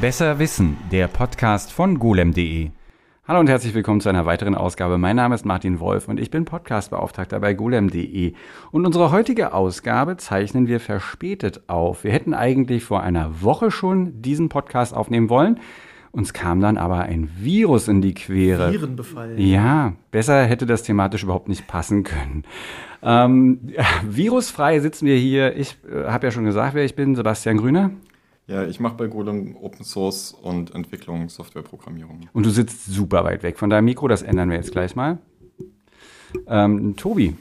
Besser Wissen, der Podcast von golem.de. Hallo und herzlich willkommen zu einer weiteren Ausgabe. Mein Name ist Martin Wolf und ich bin Podcastbeauftragter bei golem.de. Und unsere heutige Ausgabe zeichnen wir verspätet auf. Wir hätten eigentlich vor einer Woche schon diesen Podcast aufnehmen wollen. Uns kam dann aber ein Virus in die Quere. Virenbefall. Ja, besser hätte das thematisch überhaupt nicht passen können. Ähm, virusfrei sitzen wir hier. Ich äh, habe ja schon gesagt, wer ich bin, Sebastian Grüner. Ja, ich mache bei Golem Open Source und Entwicklung, Softwareprogrammierung. Und du sitzt super weit weg von deinem Mikro, das ändern wir jetzt gleich mal. Ähm, Tobi.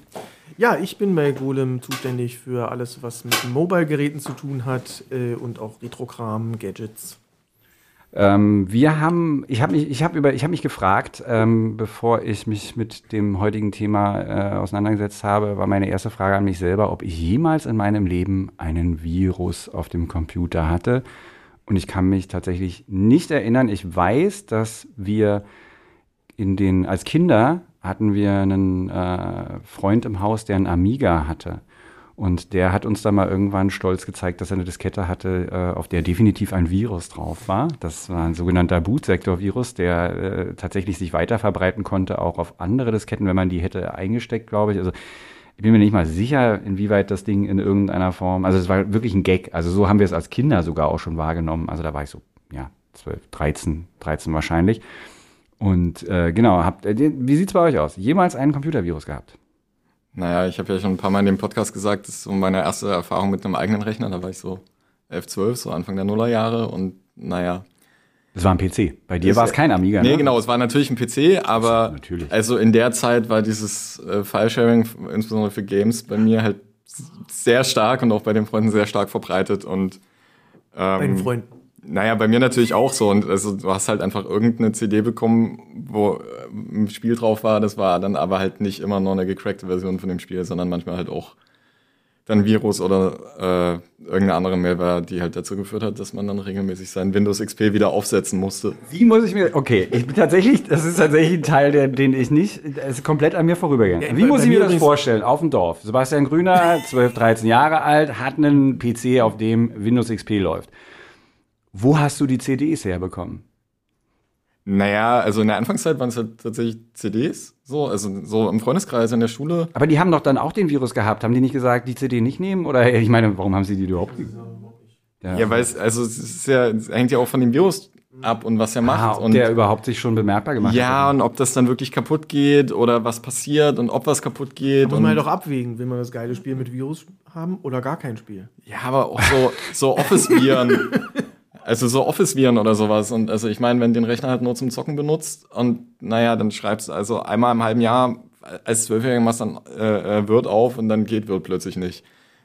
Ja, ich bin bei Golem zuständig für alles, was mit Mobile-Geräten zu tun hat äh, und auch Retrokram, Gadgets. Ähm, wir haben, ich habe mich, ich habe mich gefragt, ähm, bevor ich mich mit dem heutigen Thema äh, auseinandergesetzt habe, war meine erste Frage an mich selber, ob ich jemals in meinem Leben einen Virus auf dem Computer hatte. Und ich kann mich tatsächlich nicht erinnern. Ich weiß, dass wir in den, als Kinder hatten wir einen äh, Freund im Haus, der einen Amiga hatte. Und der hat uns dann mal irgendwann stolz gezeigt, dass er eine Diskette hatte, äh, auf der definitiv ein Virus drauf war. Das war ein sogenannter Bootsektor-Virus, der äh, tatsächlich sich weiter verbreiten konnte, auch auf andere Disketten, wenn man die hätte eingesteckt, glaube ich. Also ich bin mir nicht mal sicher, inwieweit das Ding in irgendeiner Form, also es war wirklich ein Gag. Also so haben wir es als Kinder sogar auch schon wahrgenommen. Also da war ich so, ja, 12, 13, 13 wahrscheinlich. Und äh, genau, habt, äh, wie sieht's bei euch aus? Jemals einen Computervirus gehabt? Naja, ich habe ja schon ein paar Mal in dem Podcast gesagt, das ist so meine erste Erfahrung mit einem eigenen Rechner. Da war ich so 11, 12, so Anfang der Nullerjahre und naja. Das war ein PC. Bei dir war es kein Amiga, Nee, ne? genau, es war natürlich ein PC, aber natürlich. also in der Zeit war dieses äh, File-Sharing, insbesondere für Games, bei mir halt sehr stark und auch bei den Freunden sehr stark verbreitet und ähm, bei den Freunden. Naja, bei mir natürlich auch so. Und also du hast halt einfach irgendeine CD bekommen, wo äh, ein Spiel drauf war. Das war dann aber halt nicht immer nur eine gecrackte Version von dem Spiel, sondern manchmal halt auch dann Virus oder äh, irgendeine andere Malware, die halt dazu geführt hat, dass man dann regelmäßig sein Windows XP wieder aufsetzen musste. Wie muss ich mir, okay, ich bin tatsächlich, das ist tatsächlich ein Teil, der, den ich nicht, das ist komplett an mir vorübergegangen. Ja, Wie muss ich mir das vorstellen? Auf dem Dorf. Sebastian Grüner, 12, 13 Jahre alt, hat einen PC, auf dem Windows XP läuft. Wo hast du die CDs herbekommen? Naja, also in der Anfangszeit waren es halt tatsächlich CDs, so, also so im Freundeskreis in der Schule. Aber die haben doch dann auch den Virus gehabt. Haben die nicht gesagt, die CD nicht nehmen? Oder ich meine, warum haben sie die überhaupt? Ja, ja weil es, also es ist ja, es hängt ja auch von dem Virus ab und was er macht. Ah, ob und der überhaupt sich schon bemerkbar gemacht ja, hat. Ja, und ob das dann wirklich kaputt geht oder was passiert und ob was kaputt geht. Da muss man halt doch abwägen, will man das geile Spiel mit Virus haben oder gar kein Spiel. Ja, aber auch so, so Office-Viren. Also so Office-Viren oder sowas. Und also ich meine, wenn den Rechner halt nur zum Zocken benutzt und naja, dann schreibst du also einmal im halben Jahr als Zwölfjähriger machst dann äh, äh, Word auf und dann geht Word plötzlich nicht.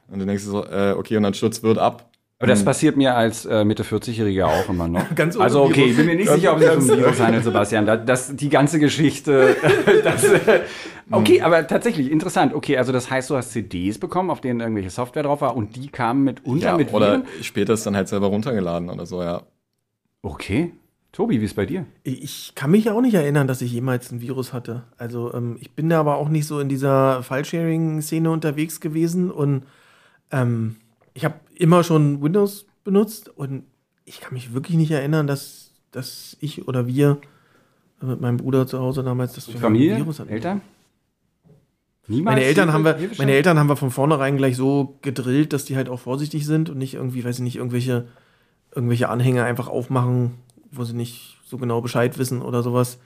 Und dann denkst du so, äh, okay, und dann stürzt Word ab. Aber das passiert mir als äh, Mitte 40-Jähriger auch immer noch. ganz also okay, ich bin mir nicht sicher, ob es sich um Virus handelt, Sebastian. Das, das, die ganze Geschichte. das, äh, okay, aber tatsächlich interessant. Okay, also das heißt, du hast CDs bekommen, auf denen irgendwelche Software drauf war und die kamen mit unter ja, mit Oder Viren? später ist dann halt selber runtergeladen oder so, ja. Okay. Tobi, wie ist bei dir? Ich kann mich ja auch nicht erinnern, dass ich jemals ein Virus hatte. Also ähm, ich bin da aber auch nicht so in dieser File-Sharing-Szene unterwegs gewesen und ähm, ich habe immer schon Windows benutzt und ich kann mich wirklich nicht erinnern, dass, dass ich oder wir mit meinem Bruder zu Hause damals das Familie, Virus hatten. Eltern? Niemals meine Eltern, haben wir, meine Eltern haben wir von vornherein gleich so gedrillt, dass die halt auch vorsichtig sind und nicht irgendwie, weiß ich nicht, irgendwelche, irgendwelche Anhänger einfach aufmachen, wo sie nicht so genau Bescheid wissen oder sowas.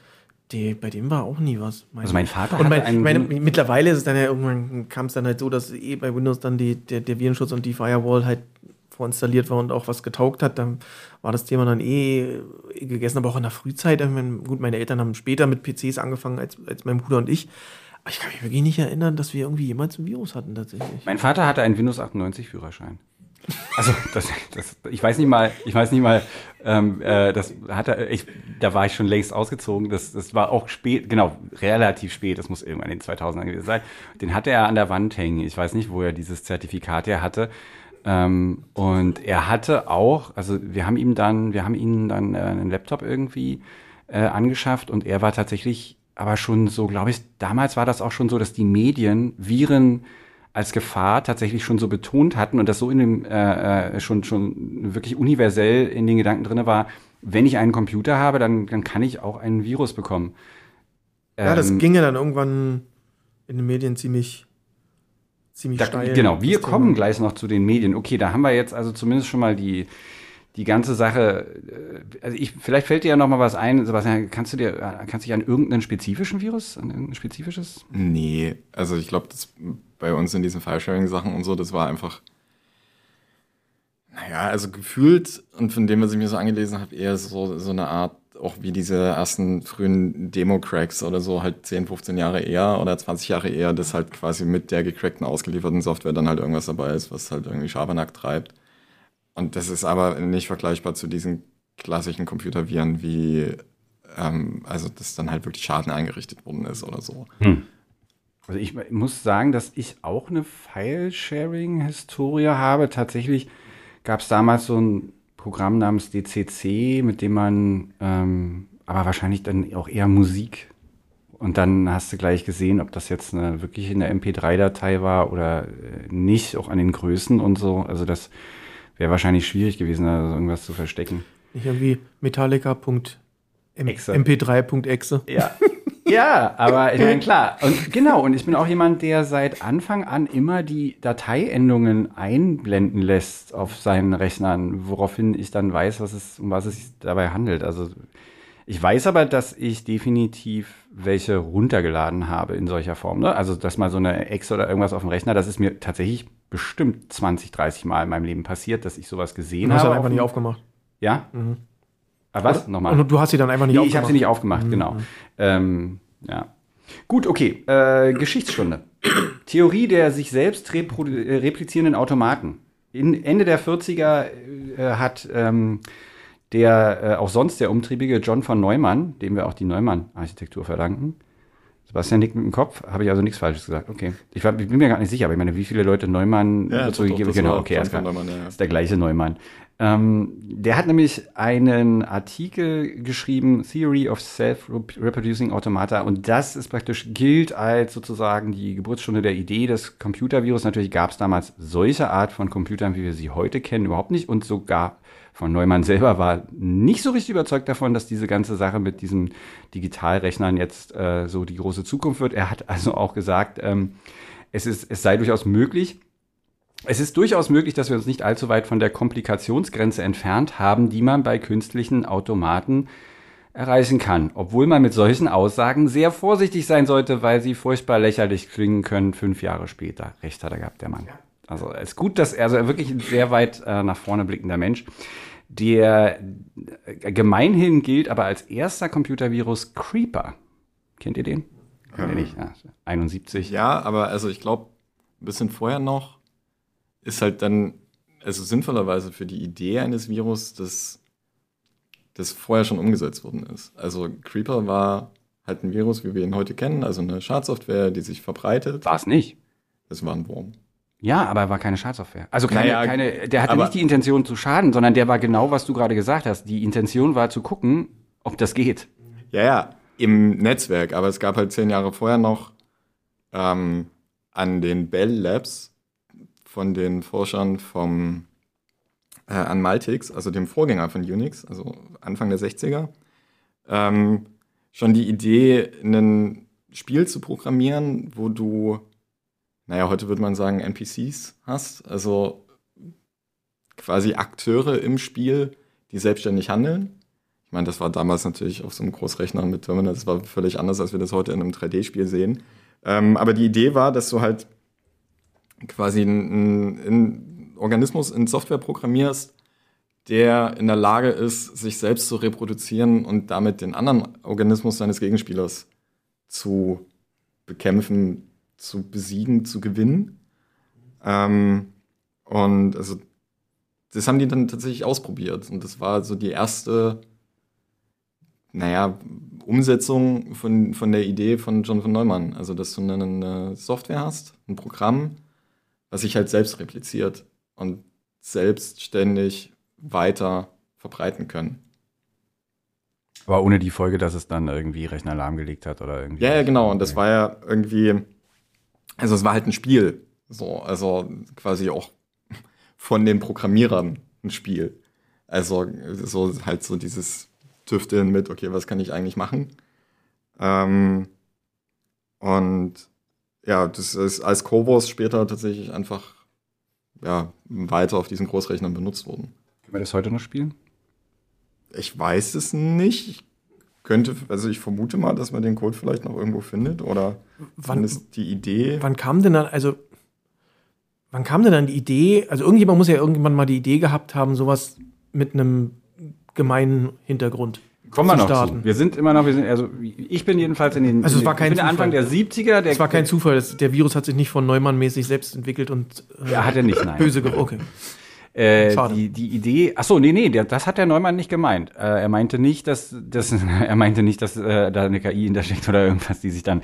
Die, bei dem war auch nie was. Mein also mein Vater und mein, einen meine, mittlerweile ist es dann ja irgendwann kam es dann halt so, dass eh bei Windows dann die, der, der Virenschutz und die Firewall halt vorinstalliert war und auch was getaugt hat, dann war das Thema dann eh gegessen, aber auch in der Frühzeit. Gut, meine Eltern haben später mit PCs angefangen als, als mein Bruder und ich. Aber ich kann mich wirklich nicht erinnern, dass wir irgendwie jemals ein Virus hatten tatsächlich. Mein Vater hatte einen Windows 98 Führerschein. Also das, das, ich weiß nicht mal, ich weiß nicht mal, ähm, äh, das hat er, ich, da war ich schon längst ausgezogen. Das, das war auch spät, genau, relativ spät. Das muss irgendwann in den 2000ern gewesen sein. Den hatte er an der Wand hängen. Ich weiß nicht, wo er dieses Zertifikat her hatte. Ähm, und er hatte auch, also wir haben ihm dann, wir haben ihm dann äh, einen Laptop irgendwie äh, angeschafft und er war tatsächlich aber schon so, glaube ich, damals war das auch schon so, dass die Medien Viren als Gefahr tatsächlich schon so betont hatten und das so in dem äh, äh schon schon wirklich universell in den Gedanken drinne war, wenn ich einen Computer habe, dann, dann kann ich auch einen Virus bekommen. Ja, das ähm, ging ja dann irgendwann in den Medien ziemlich ziemlich da, steil. Genau, wir kommen gleich noch zu den Medien. Okay, da haben wir jetzt also zumindest schon mal die die ganze Sache, äh, also ich, vielleicht fällt dir ja noch mal was ein, Sebastian, kannst du dir, kannst du dich an irgendeinen spezifischen Virus, an irgendein spezifisches? Nee, also ich glaube, das bei uns in diesen File-Sharing-Sachen und so, das war einfach, naja, also gefühlt und von dem, was ich mir so angelesen habe, eher so, so eine Art, auch wie diese ersten frühen Demo-Cracks oder so, halt 10, 15 Jahre eher oder 20 Jahre eher, dass halt quasi mit der gecrackten, ausgelieferten Software dann halt irgendwas dabei ist, was halt irgendwie Schabernack treibt. Und das ist aber nicht vergleichbar zu diesen klassischen Computerviren, wie ähm, also dass dann halt wirklich Schaden eingerichtet worden ist oder so. Hm. Also ich muss sagen, dass ich auch eine File-Sharing-Historie habe. Tatsächlich gab es damals so ein Programm namens DCC, mit dem man ähm, aber wahrscheinlich dann auch eher Musik und dann hast du gleich gesehen, ob das jetzt eine, wirklich eine MP3-Datei war oder äh, nicht, auch an den Größen und so. Also das wäre wahrscheinlich schwierig gewesen, da irgendwas zu verstecken. Nicht irgendwie Metallica.mp3.exe. Ja. ja, aber ich meine, klar. Und genau, und ich bin auch jemand, der seit Anfang an immer die Dateiendungen einblenden lässt auf seinen Rechnern, woraufhin ich dann weiß, was es, um was es sich dabei handelt. Also ich weiß aber, dass ich definitiv welche runtergeladen habe in solcher Form. Ne? Also, dass mal so eine Ex oder irgendwas auf dem Rechner, das ist mir tatsächlich bestimmt 20, 30 Mal in meinem Leben passiert, dass ich sowas gesehen habe. Du hast einfach nicht aufgemacht. Ja? Mhm. Aber was? Nochmal. Und du hast sie dann einfach nicht nee, aufgemacht? ich habe sie nicht aufgemacht, mhm. genau. Ähm, ja. Gut, okay. Äh, Geschichtsstunde. Theorie der sich selbst äh, replizierenden Automaten. In Ende der 40er äh, hat ähm, der äh, auch sonst der umtriebige John von Neumann, dem wir auch die Neumann-Architektur verdanken, Sebastian nickt mit dem Kopf, habe ich also nichts Falsches gesagt. Okay. Ich, war, ich, bin mir gar nicht sicher, aber ich meine, wie viele Leute Neumann ja, dazu gegeben Genau, okay, alles klar. Neumann, ja, ja. ist der gleiche Neumann. Ähm, der hat nämlich einen Artikel geschrieben, Theory of Self-Reproducing Automata, und das ist praktisch, gilt als sozusagen die Geburtsstunde der Idee des Computervirus. Natürlich gab es damals solche Art von Computern, wie wir sie heute kennen, überhaupt nicht und sogar von Neumann selber war nicht so richtig überzeugt davon, dass diese ganze Sache mit diesen Digitalrechnern jetzt äh, so die große Zukunft wird. Er hat also auch gesagt, ähm, es, ist, es sei durchaus möglich, es ist durchaus möglich, dass wir uns nicht allzu weit von der Komplikationsgrenze entfernt haben, die man bei künstlichen Automaten erreichen kann. Obwohl man mit solchen Aussagen sehr vorsichtig sein sollte, weil sie furchtbar lächerlich klingen können, fünf Jahre später. Recht hat er gehabt, der Mann. Also es ist gut, dass er also wirklich ein sehr weit äh, nach vorne blickender Mensch der gemeinhin gilt aber als erster Computervirus Creeper. Kennt ihr den? Kennt ihr nicht? Ja, 71. Ja, aber also ich glaube, ein bisschen vorher noch ist halt dann, also sinnvollerweise für die Idee eines Virus, dass das vorher schon umgesetzt worden ist. Also Creeper war halt ein Virus, wie wir ihn heute kennen, also eine Schadsoftware, die sich verbreitet. War es nicht. Es war ein Wurm. Ja, aber er war keine Schadsoftware. Also keine, naja, keine, der hatte nicht die Intention zu schaden, sondern der war genau, was du gerade gesagt hast. Die Intention war zu gucken, ob das geht. Ja, ja, im Netzwerk. Aber es gab halt zehn Jahre vorher noch ähm, an den Bell Labs von den Forschern vom äh, an Maltix, also dem Vorgänger von Unix, also Anfang der 60er, ähm, schon die Idee, ein Spiel zu programmieren, wo du naja, heute würde man sagen, NPCs hast, also quasi Akteure im Spiel, die selbstständig handeln. Ich meine, das war damals natürlich auf so einem Großrechner mit Terminal, das war völlig anders, als wir das heute in einem 3D-Spiel sehen. Ähm, aber die Idee war, dass du halt quasi einen, einen Organismus in Software programmierst, der in der Lage ist, sich selbst zu reproduzieren und damit den anderen Organismus seines Gegenspielers zu bekämpfen, zu besiegen, zu gewinnen. Ähm, und also das haben die dann tatsächlich ausprobiert. Und das war so die erste, naja, Umsetzung von, von der Idee von John von Neumann. Also, dass du eine, eine Software hast, ein Programm, was sich halt selbst repliziert und selbstständig weiter verbreiten können. Aber ohne die Folge, dass es dann irgendwie Rechner lahmgelegt hat oder irgendwie. Ja, ja, genau. Und das war ja irgendwie also es war halt ein Spiel. So, also quasi auch von den Programmierern ein Spiel. Also so halt so dieses Tüfteln mit, okay, was kann ich eigentlich machen? Ähm, und ja, das ist als Cobos später tatsächlich einfach ja, weiter auf diesen Großrechnern benutzt worden. Können wir das heute noch spielen? Ich weiß es nicht. Ich könnte, also ich vermute mal, dass man den Code vielleicht noch irgendwo findet oder Wann- ist die Idee. Wann kam denn dann, also, wann kam denn dann die Idee, also irgendjemand muss ja irgendwann mal die Idee gehabt haben, sowas mit einem gemeinen Hintergrund Kommen wir noch starten. zu. Wir sind immer noch, wir sind, also ich bin jedenfalls in den, Also es war kein ich bin Anfang der Zufall. 70er. Der, Es war kein Zufall, das, der Virus hat sich nicht von Neumann-mäßig selbst entwickelt und äh, Ja, hat er nicht, nein. böse Okay. Äh, die, die Idee, ach so, nee, nee, der, das hat der Neumann nicht gemeint. Äh, er meinte nicht, dass, dass er meinte nicht, dass äh, da eine KI hintersteckt oder irgendwas, die sich dann.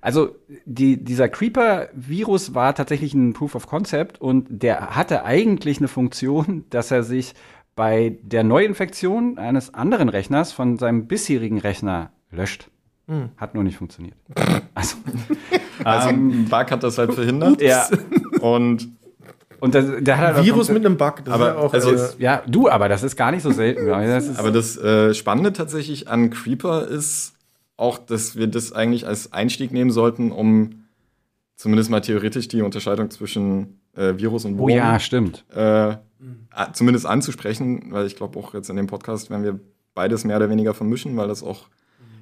Also die, dieser Creeper-Virus war tatsächlich ein Proof of Concept und der hatte eigentlich eine Funktion, dass er sich bei der Neuinfektion eines anderen Rechners von seinem bisherigen Rechner löscht. Hat nur nicht funktioniert. Also, Also ein Bug hat das halt verhindert. ja. Und Und das, der hat halt Virus mit einem Bug, das Aber, ist ja auch. also äh, Ja, du, aber das ist gar nicht so selten. Das Aber das äh, Spannende tatsächlich an Creeper ist auch, dass wir das eigentlich als Einstieg nehmen sollten, um zumindest mal theoretisch die Unterscheidung zwischen äh, Virus und oh Wurm ja, stimmt. Äh, a- zumindest anzusprechen, weil ich glaube auch jetzt in dem Podcast werden wir beides mehr oder weniger vermischen, weil das auch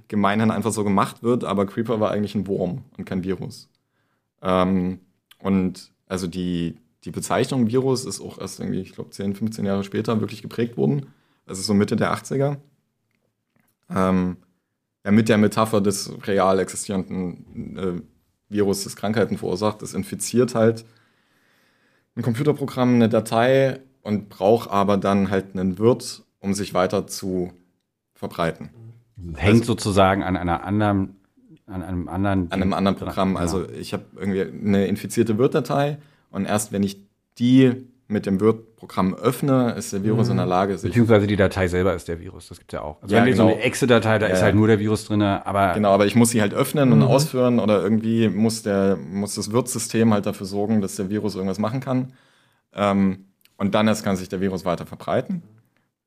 gemeinhin einfach so gemacht wird, aber Creeper war eigentlich ein Wurm und kein Virus. Ähm, und also die, die Bezeichnung Virus ist auch erst irgendwie, ich glaube, 10, 15 Jahre später wirklich geprägt worden. Also so Mitte der 80er. Ähm, ja, mit der Metapher des real existierenden äh, Virus, das Krankheiten verursacht. Das infiziert halt ein Computerprogramm, eine Datei und braucht aber dann halt einen Wirt, um sich weiter zu verbreiten. Hängt sozusagen an einer anderen, an einem anderen, An einem anderen Programm. Genau. Also ich habe irgendwie eine infizierte Wirt-Datei und erst wenn ich die mit dem Wirt-Programm öffne, ist der Virus in der Lage, sich beziehungsweise die Datei selber ist der Virus. Das gibt's ja auch. Also Ja, wenn du so genau. eine Exe-Datei, da Ja, ist halt nur der Virus drin, aber Genau, aber ich muss sie halt öffnen Mhm. und ausführen oder irgendwie muss, der, muss das Wirtssystem halt dafür sorgen, dass der Virus irgendwas machen kann. Ähm, und dann erst kann sich der Virus weiter verbreiten.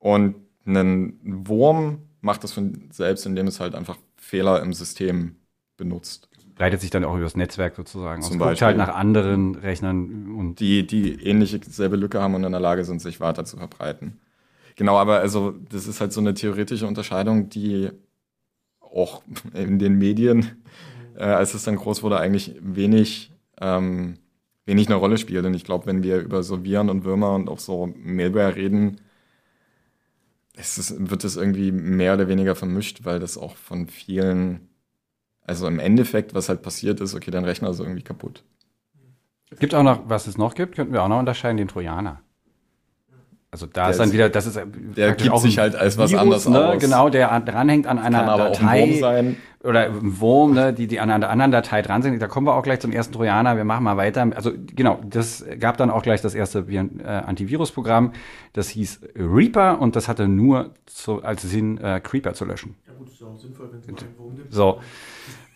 Und ein Wurm macht das von selbst, indem es halt einfach Fehler im System benutzt. breitet sich dann auch übers Netzwerk sozusagen aus. Zum Guckt Beispiel. halt nach anderen Rechnern und die, die ähnliche selbe Lücke haben und in der Lage sind, sich weiter zu verbreiten. Genau, aber also das ist halt so eine theoretische Unterscheidung, die auch in den Medien, äh, als es dann groß wurde, eigentlich wenig, ähm, wenig eine Rolle spielt. Und ich glaube, wenn wir über so Viren und Würmer und auch so Malware reden, ist es, wird das irgendwie mehr oder weniger vermischt, weil das auch von vielen, also im Endeffekt, was halt passiert ist, okay, dein Rechner ist irgendwie kaputt. gibt auch noch, was es noch gibt, könnten wir auch noch unterscheiden, den Trojaner. Also da Der ist dann wieder, das ist der praktisch gibt auch sich ein halt als was Virus, anderes ne? aus. Genau, der an- dranhängt an einer Kann aber auch ein Datei Wurm sein. oder ein Wurm, ne, die, die an einer anderen Datei dran sind. Da kommen wir auch gleich zum ersten Trojaner. Wir machen mal weiter. Also genau, das gab dann auch gleich das erste äh, Antivirusprogramm. Das hieß Reaper und das hatte nur zu, als Sinn, äh, Creeper zu löschen. ja, gut, ist ja auch sinnvoll, wenn es mal einen Wurm gibt. So.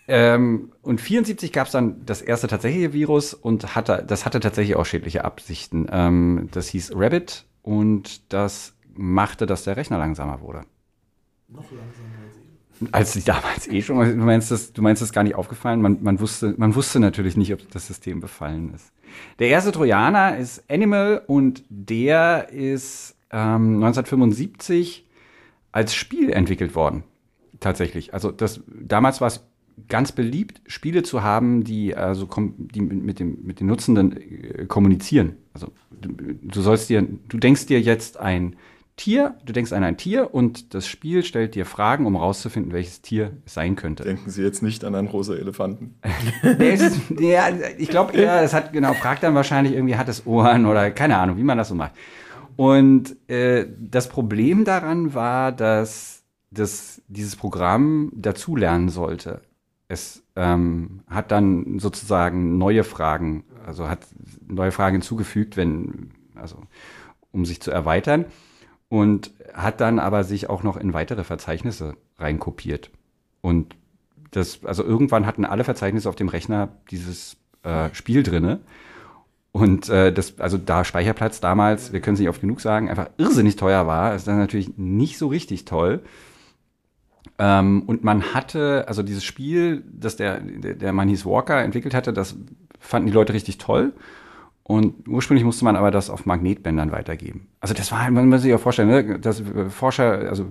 Ähm, und 74 gab es dann das erste tatsächliche Virus und hatte, das hatte tatsächlich auch schädliche Absichten. Ähm, das hieß Rabbit und das machte, dass der Rechner langsamer wurde. Noch langsamer als ich. Als damals eh schon, du meinst das, du meinst das gar nicht aufgefallen? Man, man, wusste, man wusste natürlich nicht, ob das System befallen ist. Der erste Trojaner ist Animal und der ist ähm, 1975 als Spiel entwickelt worden. Tatsächlich. Also das, damals war es ganz beliebt, Spiele zu haben, die also die mit dem mit den Nutzenden äh, kommunizieren. Also du, du sollst dir, du denkst dir jetzt ein Tier, du denkst an ein Tier und das Spiel stellt dir Fragen, um herauszufinden, welches Tier es sein könnte. Denken Sie jetzt nicht an einen rosa Elefanten. Ja, ich glaube eher, es hat, genau, fragt dann wahrscheinlich irgendwie, hat es Ohren oder keine Ahnung, wie man das so macht. Und äh, das Problem daran war, dass das, dieses Programm dazulernen sollte. Es ähm, hat dann sozusagen neue Fragen, also hat neue Fragen hinzugefügt, wenn, also um sich zu erweitern und hat dann aber sich auch noch in weitere Verzeichnisse reinkopiert. Und das, also irgendwann hatten alle Verzeichnisse auf dem Rechner dieses äh, Spiel drinne. Und äh, das, also da Speicherplatz damals, wir können es nicht oft genug sagen, einfach irrsinnig teuer war, ist dann natürlich nicht so richtig toll. Ähm, und man hatte, also dieses Spiel, das der, der, der Mann hieß Walker entwickelt hatte, das fanden die Leute richtig toll. Und ursprünglich musste man aber das auf Magnetbändern weitergeben. Also das war, man muss sich ja vorstellen, ne, dass Forscher, also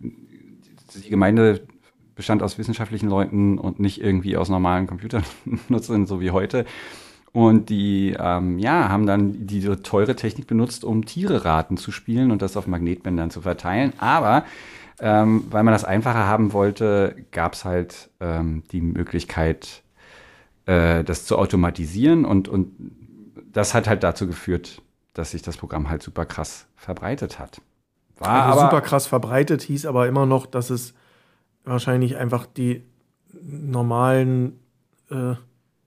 die Gemeinde bestand aus wissenschaftlichen Leuten und nicht irgendwie aus normalen Computernutzern, so wie heute. Und die, ähm, ja, haben dann diese teure Technik benutzt, um Tiere-Raten zu spielen und das auf Magnetbändern zu verteilen. Aber ähm, weil man das einfacher haben wollte, gab es halt ähm, die Möglichkeit, äh, das zu automatisieren und, und das hat halt dazu geführt, dass sich das Programm halt super krass verbreitet hat. War also aber super krass verbreitet hieß aber immer noch, dass es wahrscheinlich einfach die normalen, äh,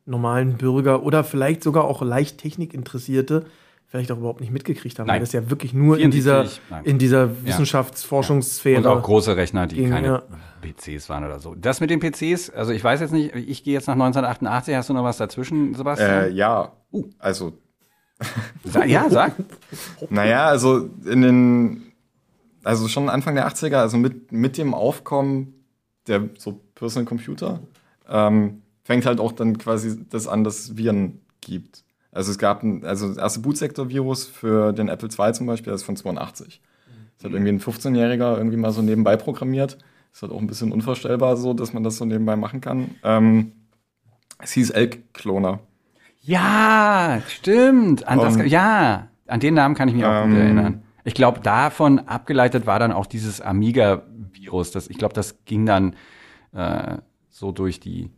normalen Bürger oder vielleicht sogar auch leicht Technikinteressierte vielleicht auch überhaupt nicht mitgekriegt haben, Nein. weil das ja wirklich nur 74, in dieser, in dieser Wissenschaftsforschungssphäre. Und auch große Rechner, die ging, keine ja. PCs waren oder so. Das mit den PCs, also ich weiß jetzt nicht, ich gehe jetzt nach 1988, hast du noch was dazwischen, Sebastian? Äh, ja, uh. also. ja, sag. naja, also in den, also schon Anfang der 80er, also mit, mit dem Aufkommen der so Personal Computer, ähm, fängt halt auch dann quasi das an, dass es Viren gibt. Also es gab ein, also das erste Bootsektor-Virus für den Apple II zum Beispiel, das ist von 82. Das hat irgendwie ein 15-Jähriger irgendwie mal so nebenbei programmiert. Ist halt auch ein bisschen unvorstellbar so, dass man das so nebenbei machen kann. Ähm, es hieß Elk-Kloner. Ja, stimmt. An das, ja, an den Namen kann ich mich auch ähm, gut erinnern. Ich glaube, davon abgeleitet war dann auch dieses Amiga-Virus. Ich glaube, das ging dann äh, so durch die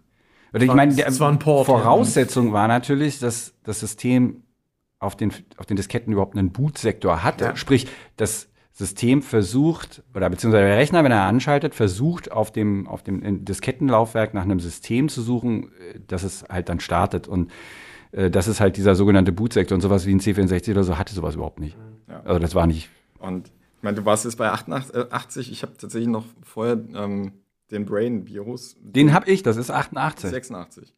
ich meine, die Voraussetzung war natürlich, dass das System auf den, auf den Disketten überhaupt einen Bootsektor hatte. Ja. Sprich, das System versucht, oder beziehungsweise der Rechner, wenn er anschaltet, versucht auf dem, auf dem Diskettenlaufwerk nach einem System zu suchen, äh, dass es halt dann startet. Und äh, das ist halt dieser sogenannte Bootsektor und sowas wie ein C64 oder so hatte sowas überhaupt nicht. Ja. Also das war nicht. Und ich meine, du warst jetzt bei 88, ich habe tatsächlich noch vorher ähm, den Brain-Virus. Den habe ich, das ist 88. 86.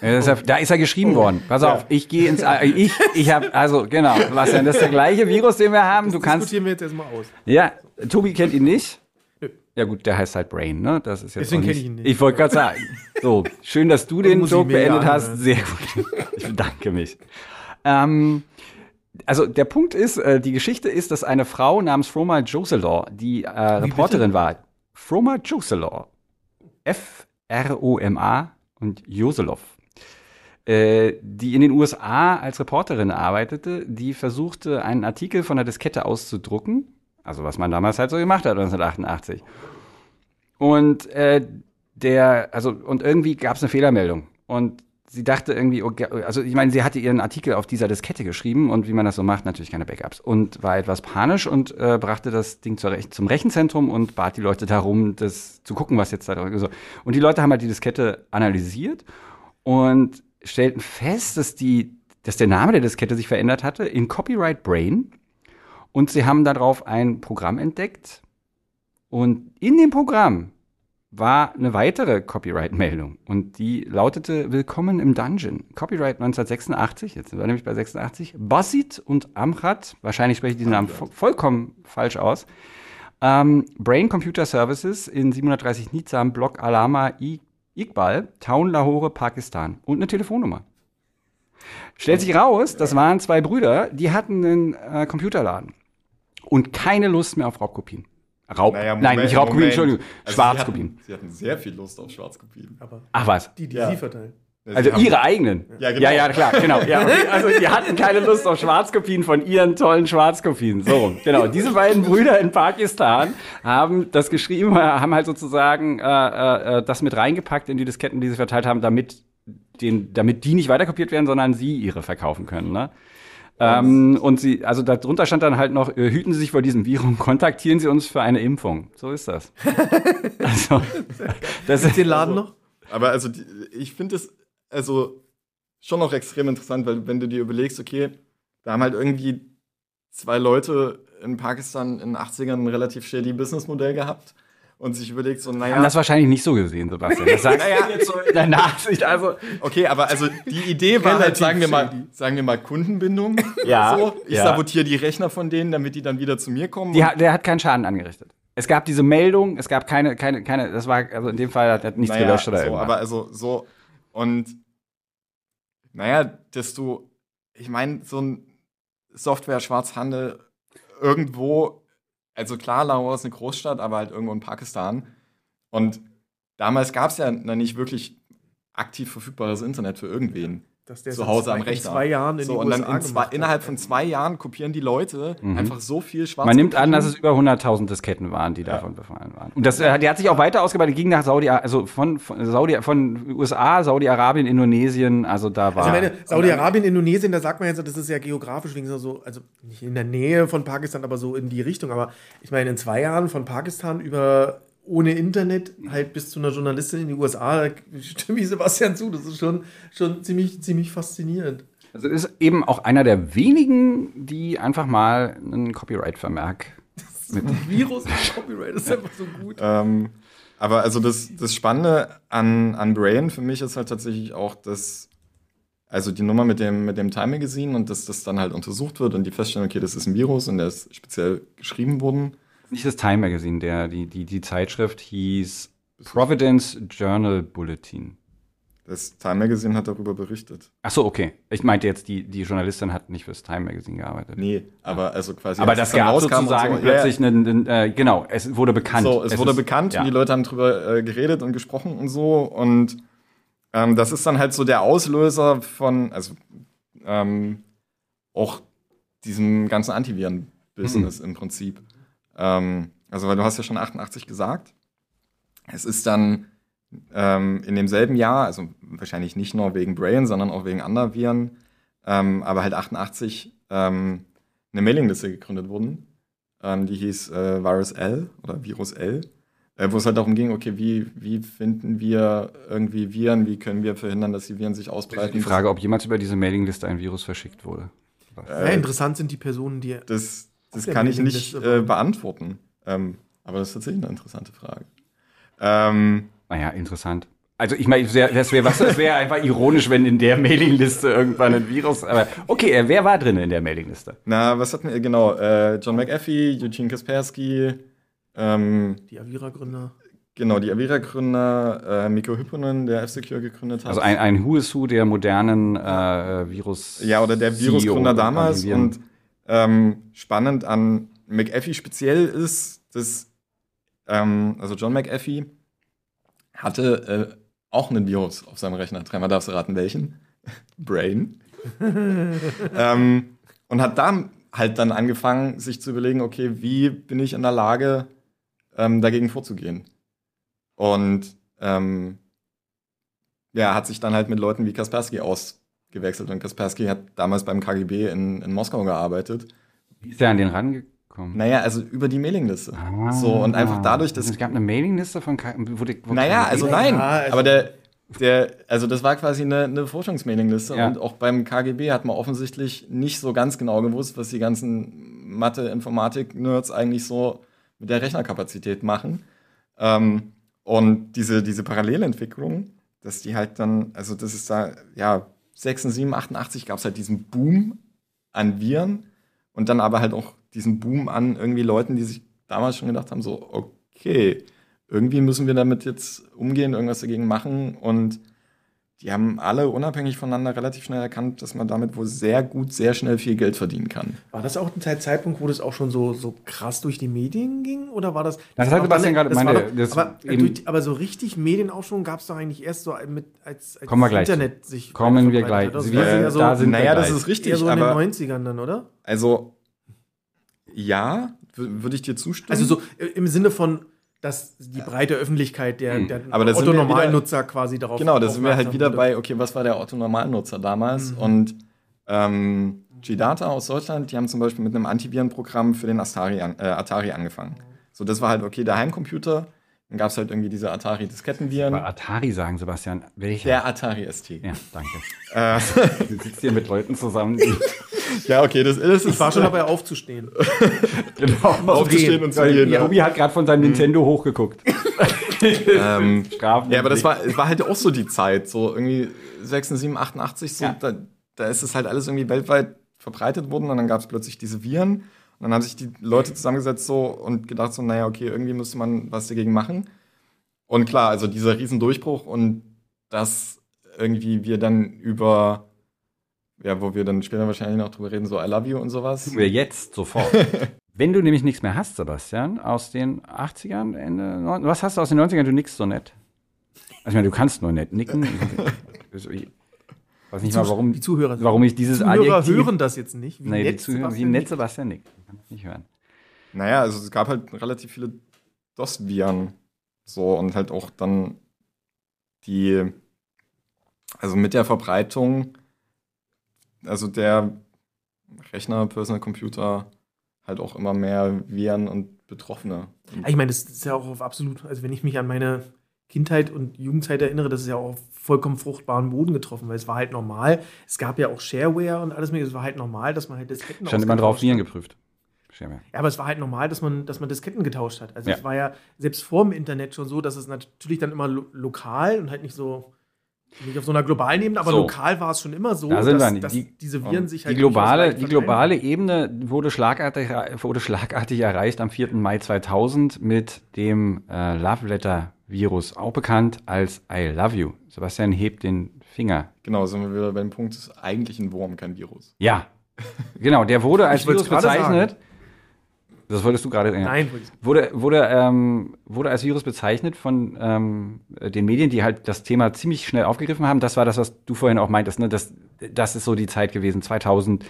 Ja, ist ja, da ist er geschrieben oh. worden. Pass auf, ich gehe ins ich ich habe also genau, was denn das ist der gleiche Virus, den wir haben. Das du kannst diskutieren wir jetzt erstmal aus. Ja, Tobi kennt ihn nicht. Ja gut, der heißt halt Brain, ne? Das ist jetzt Deswegen kenne ich ihn nicht. Ich wollte gerade sagen. So, schön, dass du den Joke beendet hast. Sehr gut. Ich bedanke mich. Ähm, also der Punkt ist, äh, die Geschichte ist, dass eine Frau namens Froma Joselor, die äh, Reporterin bitte? war, Froma Joselor. F-R-O-M-A und Joselov. Äh, die in den USA als Reporterin arbeitete, die versuchte, einen Artikel von der Diskette auszudrucken. Also was man damals halt so gemacht hat, 1988. Und äh, der, also, und irgendwie gab es eine Fehlermeldung. Und sie dachte irgendwie, okay, also ich meine, sie hatte ihren Artikel auf dieser Diskette geschrieben und wie man das so macht, natürlich keine Backups. Und war etwas panisch und äh, brachte das Ding Rech zum Rechenzentrum und bat die Leute darum, das zu gucken, was jetzt da drin ist. Und die Leute haben halt die Diskette analysiert und stellten fest, dass die, dass der Name der Diskette sich verändert hatte in Copyright Brain. Und sie haben darauf ein Programm entdeckt. Und in dem Programm war eine weitere Copyright-Meldung und die lautete Willkommen im Dungeon. Copyright 1986, jetzt sind wir nämlich bei 86. Basit und Amchat, wahrscheinlich spreche ich diesen Namen vo vollkommen falsch aus. Ähm, Brain Computer Services in 730 Nizam, Block Alama Iqbal, Town Lahore, Pakistan und eine Telefonnummer. Stellt sich raus, das waren zwei Brüder, die hatten einen äh, Computerladen und keine Lust mehr auf Raubkopien. Raub. Naja, Moment, Nein, nicht Raubkopien, Entschuldigung. Also Schwarzkopien. Sie, sie, hatten sehr viel Lust auf Schwarzkopien. Aber Ach was? Die, die ja. sie verteilen. Also ihre eigenen. Ja, genau. ja, ja, klar, genau. Ja, also die hatten keine Lust auf Schwarzkopien von ihren tollen Schwarzkopien. So, genau. Diese beiden Brüder in Pakistan haben das geschrieben, haben halt sozusagen äh, äh, das mit reingepackt in die Disketten, die sie verteilt haben, damit den, damit die nicht weiterkopiert werden, sondern sie ihre verkaufen können. Ne? Ähm, und sie, also darunter stand dann halt noch, äh, hüten Sie sich vor diesem Virus, kontaktieren Sie uns für eine Impfung. So ist das. also, das ist den Laden noch? Aber also, die, ich finde es also schon noch extrem interessant, weil wenn du dir überlegst, okay, da haben halt irgendwie zwei Leute in Pakistan in den 80ern ein relativ shady Businessmodell gehabt und sich überlegt so, Haben naja, das wahrscheinlich nicht so gesehen, Sebastian. Das sagst Naja. jetzt so in der Nachsicht. Also, okay, aber also die Idee war halt, sagen wir mal, sagen wir mal Kundenbindung. Ja, So, ich ja. sabotiere die Rechner von denen, damit die dann wieder zu mir kommen. die, der hat keinen Schaden angerichtet. Es gab diese Meldung, es gab keine, keine, keine, das war, also in dem Fall hat er nichts Naja, gelöscht oder so, irgendwas. aber also so und naja, desto, ich meine, so ein Software-Schwarzhandel irgendwo, also klar, Lahore ist eine Großstadt, aber halt irgendwo in Pakistan. Und damals gab es ja noch nicht wirklich aktiv verfügbares Internet für irgendwen. Dass der zu Hause in am zwei- Rechner. In zwei Jahren in so, die und dann USA in zwei, innerhalb von zwei Jahren kopieren die Leute einfach so viel schwarz. Man nimmt an, dass es über 100.000 Disketten waren, die davon befallen waren. Und das, äh, der hat sich auch weiter ausgebreitet, ging nach Saudi, also von, von Saudi, von USA, Saudi-Arabien, Indonesien, also da war. Also ich meine, Saudi-Arabien, Indonesien, da sagt man jetzt, das ist ja geografisch wegen so, also nicht in der Nähe von Pakistan, aber so in die Richtung. Aber ich meine, in zwei Jahren von Pakistan über ohne Internet halt bis zu einer Journalistin in die USA, da stimme ich Sebastian zu. Das ist schon, schon ziemlich, ziemlich faszinierend. Also ist eben auch einer der wenigen, die einfach mal einen Copyright-Vermerk mit. Virus und Copyright ist einfach so gut. Ähm, aber also das, das Spannende an, an Brain für mich ist halt tatsächlich auch, dass also die Nummer mit dem, mit dem Time Magazine und dass das dann halt untersucht wird und die feststellen, okay, das ist ein Virus und der ist speziell geschrieben worden. Nicht das Time Magazine, der, die, die, die Zeitschrift hieß Providence Journal Bulletin. Das Time Magazine hat darüber berichtet. Ach so, okay. Ich meinte jetzt, die, die Journalistin hat nicht fürs Time Magazine gearbeitet. Nee, aber also quasi. Aber das es gab sozusagen so, ja, plötzlich einen, einen äh, genau, es wurde bekannt. So, es, wurde ist- bekannt ja. und die Leute haben drüber äh, geredet und gesprochen und so. Und ähm, das ist dann halt so der Auslöser von, also ähm, auch diesem ganzen Antiviren-Business Mhm. im Prinzip. Ähm, also, weil du hast ja schon 88 gesagt. Es ist dann ähm, in demselben Jahr, also wahrscheinlich nicht nur wegen Brain, sondern auch wegen anderer Viren, ähm, aber halt 88 ähm, eine Mailingliste gegründet worden. Ähm, die hieß äh, Virus L oder Virus L, äh, wo es halt darum ging, okay, wie, wie finden wir irgendwie Viren, wie können wir verhindern, dass die Viren sich ausbreiten. Die Frage, ob jemals über diese Mailingliste ein Virus verschickt wurde. ja, interessant sind die Personen, die. Das, das kann ich nicht äh, beantworten. Ähm, aber das ist tatsächlich eine interessante Frage. Ähm, Naja, interessant. Also ich meine, wär- das wäre wäre einfach ironisch, wenn in der Mailingliste irgendwann ein Virus. Aber okay, äh, wer war drin in der Mailingliste? na, was hatten wir? Genau, äh, John McAfee, Eugene Kaspersky, ähm, Die Avira-Gründer. genau, die Avira-Gründer, äh, Mikko Hypponen, der F-Secure gegründet hat. Also ein, ein Who is Who der modernen äh, Virus. Ja, oder der CEO Virusgründer damals. Und ähm, spannend an McAfee speziell ist, dass, ähm, also John McAfee hatte äh, auch einen Virus auf seinem Rechner. Dreimal darfst du raten, welchen? Brain. ähm, und hat da halt dann angefangen, sich zu überlegen, okay, wie bin ich in der Lage, ähm, dagegen vorzugehen? Und ähm, ja, hat sich dann halt mit Leuten wie Kaspersky ausgewechselt. Und Kaspersky hat damals beim KGB in, in Moskau gearbeitet. Wie ist der an den rangekommen? Naja, also über die Mailingliste. Ah. so, und einfach dadurch, dass. Es gab eine Mailingliste von. K- Wo die, wo Naja, KGB also Ja, nein. also- aber der, der, also das war quasi eine, eine Forschungsmailingliste. Ja. Und auch beim KGB hat man offensichtlich nicht so ganz genau gewusst, was die ganzen Mathe-Informatik-Nerds eigentlich so mit der Rechnerkapazität machen. Ähm, und diese, diese Parallelentwicklung, dass die halt dann, also das ist da, ja, 76, 88 gab es halt diesen Boom an Viren und dann aber halt auch diesen Boom an irgendwie Leuten, die sich damals schon gedacht haben, so, okay, irgendwie müssen wir damit jetzt umgehen, irgendwas dagegen machen und die haben alle unabhängig voneinander relativ schnell erkannt, dass man damit wohl sehr gut, sehr schnell viel Geld verdienen kann. War das auch ein Zeit- Zeitpunkt, wo das auch schon so, so krass durch die Medien ging? Oder war das. Das war hat Sebastian gerade das meinte, doch- das aber, äh, durch, aber so richtig Medienaufschwung gab es doch eigentlich erst so mit, als, als Kommen wir gleich Internet sich. Kommen wir gleich. hat. Das Wir eher so, da sind wir naja, das gleich. ist richtig, eher so in den aber 90ern dann, oder? also ja, würde ich dir zustimmen. Also so äh, im Sinne von, dass die breite Öffentlichkeit der, der Aber sind wir wieder- Otto-Normalnutzer quasi darauf Genau, da sind wir halt wieder bei, okay, was war der Otto-Normalnutzer damals? Und ähm, G-Data aus Deutschland, die haben zum Beispiel mit einem Antivirenprogramm für den Atari, an, äh, Atari angefangen. So, das war halt, okay, der Heimcomputer. Dann gab es halt irgendwie diese Atari-Diskettenviren. Bei Atari sagen, Sebastian. Welcher? Der Atari ST. Ja, danke. Äh, Du sitzt hier mit Leuten zusammen, die Ja, okay, das, das Ich ist. war schon dabei aufzustehen. genau. aufzustehen und zu gehen. Ja. Tobi hat gerade von seinem Nintendo hochgeguckt. Ähm, Strafen. ja, aber das war, war halt auch so die Zeit, so irgendwie 76, 88, so, Ja. da, da ist es halt alles irgendwie weltweit verbreitet worden und dann gab es plötzlich diese Viren und dann haben sich die Leute zusammengesetzt so und gedacht so, naja, okay, irgendwie müsste man was dagegen machen. Und klar, also dieser Riesendurchbruch und dass irgendwie wir dann über, ja, wo wir dann später wahrscheinlich noch drüber reden, so I love you und sowas. wir jetzt sofort. Wenn du nämlich nichts mehr hast, Sebastian, aus den 80ern, Ende, was hast du aus den 90ern? Du nickst so nett. Also ich meine, du kannst nur nett nicken. Ich weiß nicht mal, warum, die Zuhörer, warum ich dieses Zuhörer Adjektiv- hören das jetzt nicht. Wie Nee, die nett Zuhörer, wie Sebastian nett nickt. Sebastian nickt. Ich kann das nicht hören. Naja, also es gab halt relativ viele DOS-Viren. So, und halt auch dann die, also mit der Verbreitung, also der Rechner, Personal Computer, halt auch immer mehr Viren und Betroffene. Ja, Ich meine, das ist ja auch auf absolut, also wenn ich mich an meine Kindheit und Jugendzeit erinnere, das ist ja auch auf vollkommen fruchtbaren Boden getroffen, weil es war halt normal. Es gab ja auch Shareware und alles mögliche. Es war halt normal, dass man halt Disketten Stand immer drauf, Viren hat. geprüft. Schäme. Ja, aber es war halt normal, dass man, dass man Disketten getauscht hat. Also Ja. es war ja selbst vor dem Internet schon so, dass es natürlich dann immer lo lokal und halt nicht so nicht auf so einer globalen Ebene, aber So. lokal war es schon immer so, Da sind dass, wir. dass Die- diese Viren sich Die halt globale, durchaus die globale Ebene wurde schlagartig, wurde schlagartig erreicht am 4. Mai 2000 mit dem äh, Love Letter Virus, auch bekannt als I Love You. Sebastian hebt den Finger. Genau, sind wir wieder beim Punkt, es ist eigentlich ein Wurm, kein Virus. Ja, genau, der wurde als Virus bezeichnet. Das wolltest du gerade. Ja. Nein, Wurde, wurde, ähm, wurde als Virus bezeichnet von ähm, den Medien, die halt das Thema ziemlich schnell aufgegriffen haben. Das war das, was du vorhin auch meintest. Ne? Das, das ist so die Zeit gewesen, 2000.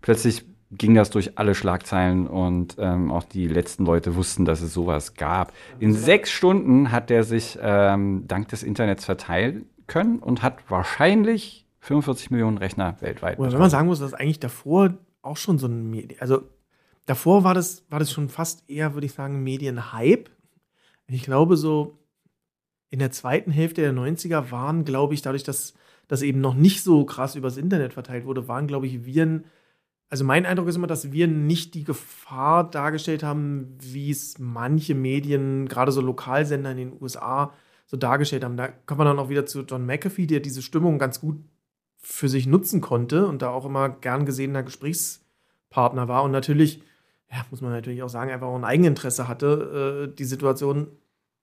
Plötzlich ging das durch alle Schlagzeilen und ähm, auch die letzten Leute wussten, dass es sowas gab. In sechs Stunden hat der sich ähm, dank des Internets verteilen können und hat wahrscheinlich 45 Millionen Rechner weltweit. Oder wenn man sagen muss, dass eigentlich davor auch schon so ein Medien, also davor war das, war das schon fast eher, würde ich sagen, Medienhype. Ich glaube, so in der zweiten Hälfte der 90er waren, glaube ich, dadurch, dass das eben noch nicht so krass übers Internet verteilt wurde, waren, glaube ich, Viren. Also mein Eindruck ist immer, dass Viren nicht die Gefahr dargestellt haben, wie es manche Medien, gerade so Lokalsender in den USA, so dargestellt haben. Da kommt man dann auch wieder zu John McAfee, der diese Stimmung ganz gut für sich nutzen konnte und da auch immer gern gesehener Gesprächspartner war und natürlich, ja, muss man natürlich auch sagen, einfach auch ein Eigeninteresse hatte, äh, die Situation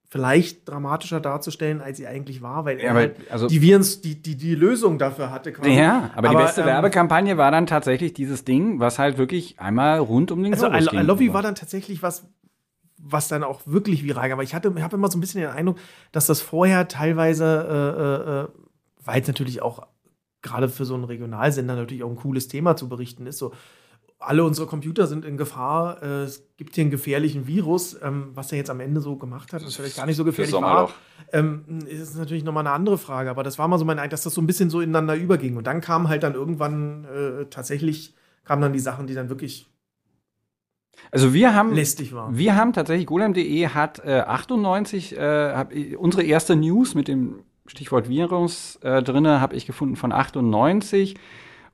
vielleicht dramatischer darzustellen, als sie eigentlich war, weil Ja, er aber, halt also, die Viren, die, die, die Lösung dafür hatte. Quasi. ja, aber, die beste ähm, Werbekampagne war dann tatsächlich dieses Ding, was halt wirklich einmal rund um den Also Globus ging. You war dann tatsächlich was, was dann auch wirklich viral ging. Aber ich hatte, ich habe immer so ein bisschen den Eindruck, dass das vorher teilweise, äh, äh, weil es natürlich auch gerade für so einen Regionalsender natürlich auch ein cooles Thema zu berichten ist, so alle unsere Computer sind in Gefahr, äh, es gibt hier einen gefährlichen Virus, ähm, was er jetzt am Ende so gemacht hat, ist vielleicht gar nicht so gefährlich war. Ähm, ist natürlich nochmal eine andere Frage, aber das war mal so mein Eindruck, dass das so ein bisschen so ineinander überging. Und dann kam halt dann irgendwann äh, tatsächlich, kamen dann die Sachen, die dann wirklich Also wir haben, lästig waren. wir haben tatsächlich, golem.de hat äh, 98, äh, hab, unsere erste News mit dem Stichwort Virus äh, drinne, habe ich gefunden von 98.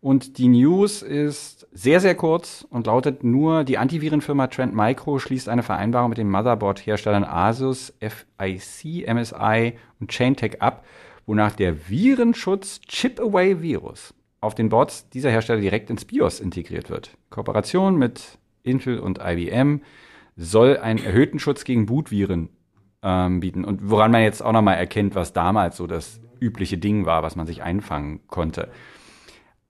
Und die News ist sehr, sehr kurz und lautet nur, die Antivirenfirma Trend Micro schließt eine Vereinbarung mit den Motherboard-Herstellern Asus, FIC, MSI und Chaintech ab, wonach der Virenschutz Chip-Away-Virus auf den Boards dieser Hersteller direkt ins BIOS integriert wird. Kooperation mit Intel und IBM soll einen erhöhten Schutz gegen Bootviren ähm, bieten. Und woran man jetzt auch nochmal erkennt, was damals so das übliche Ding war, was man sich einfangen konnte.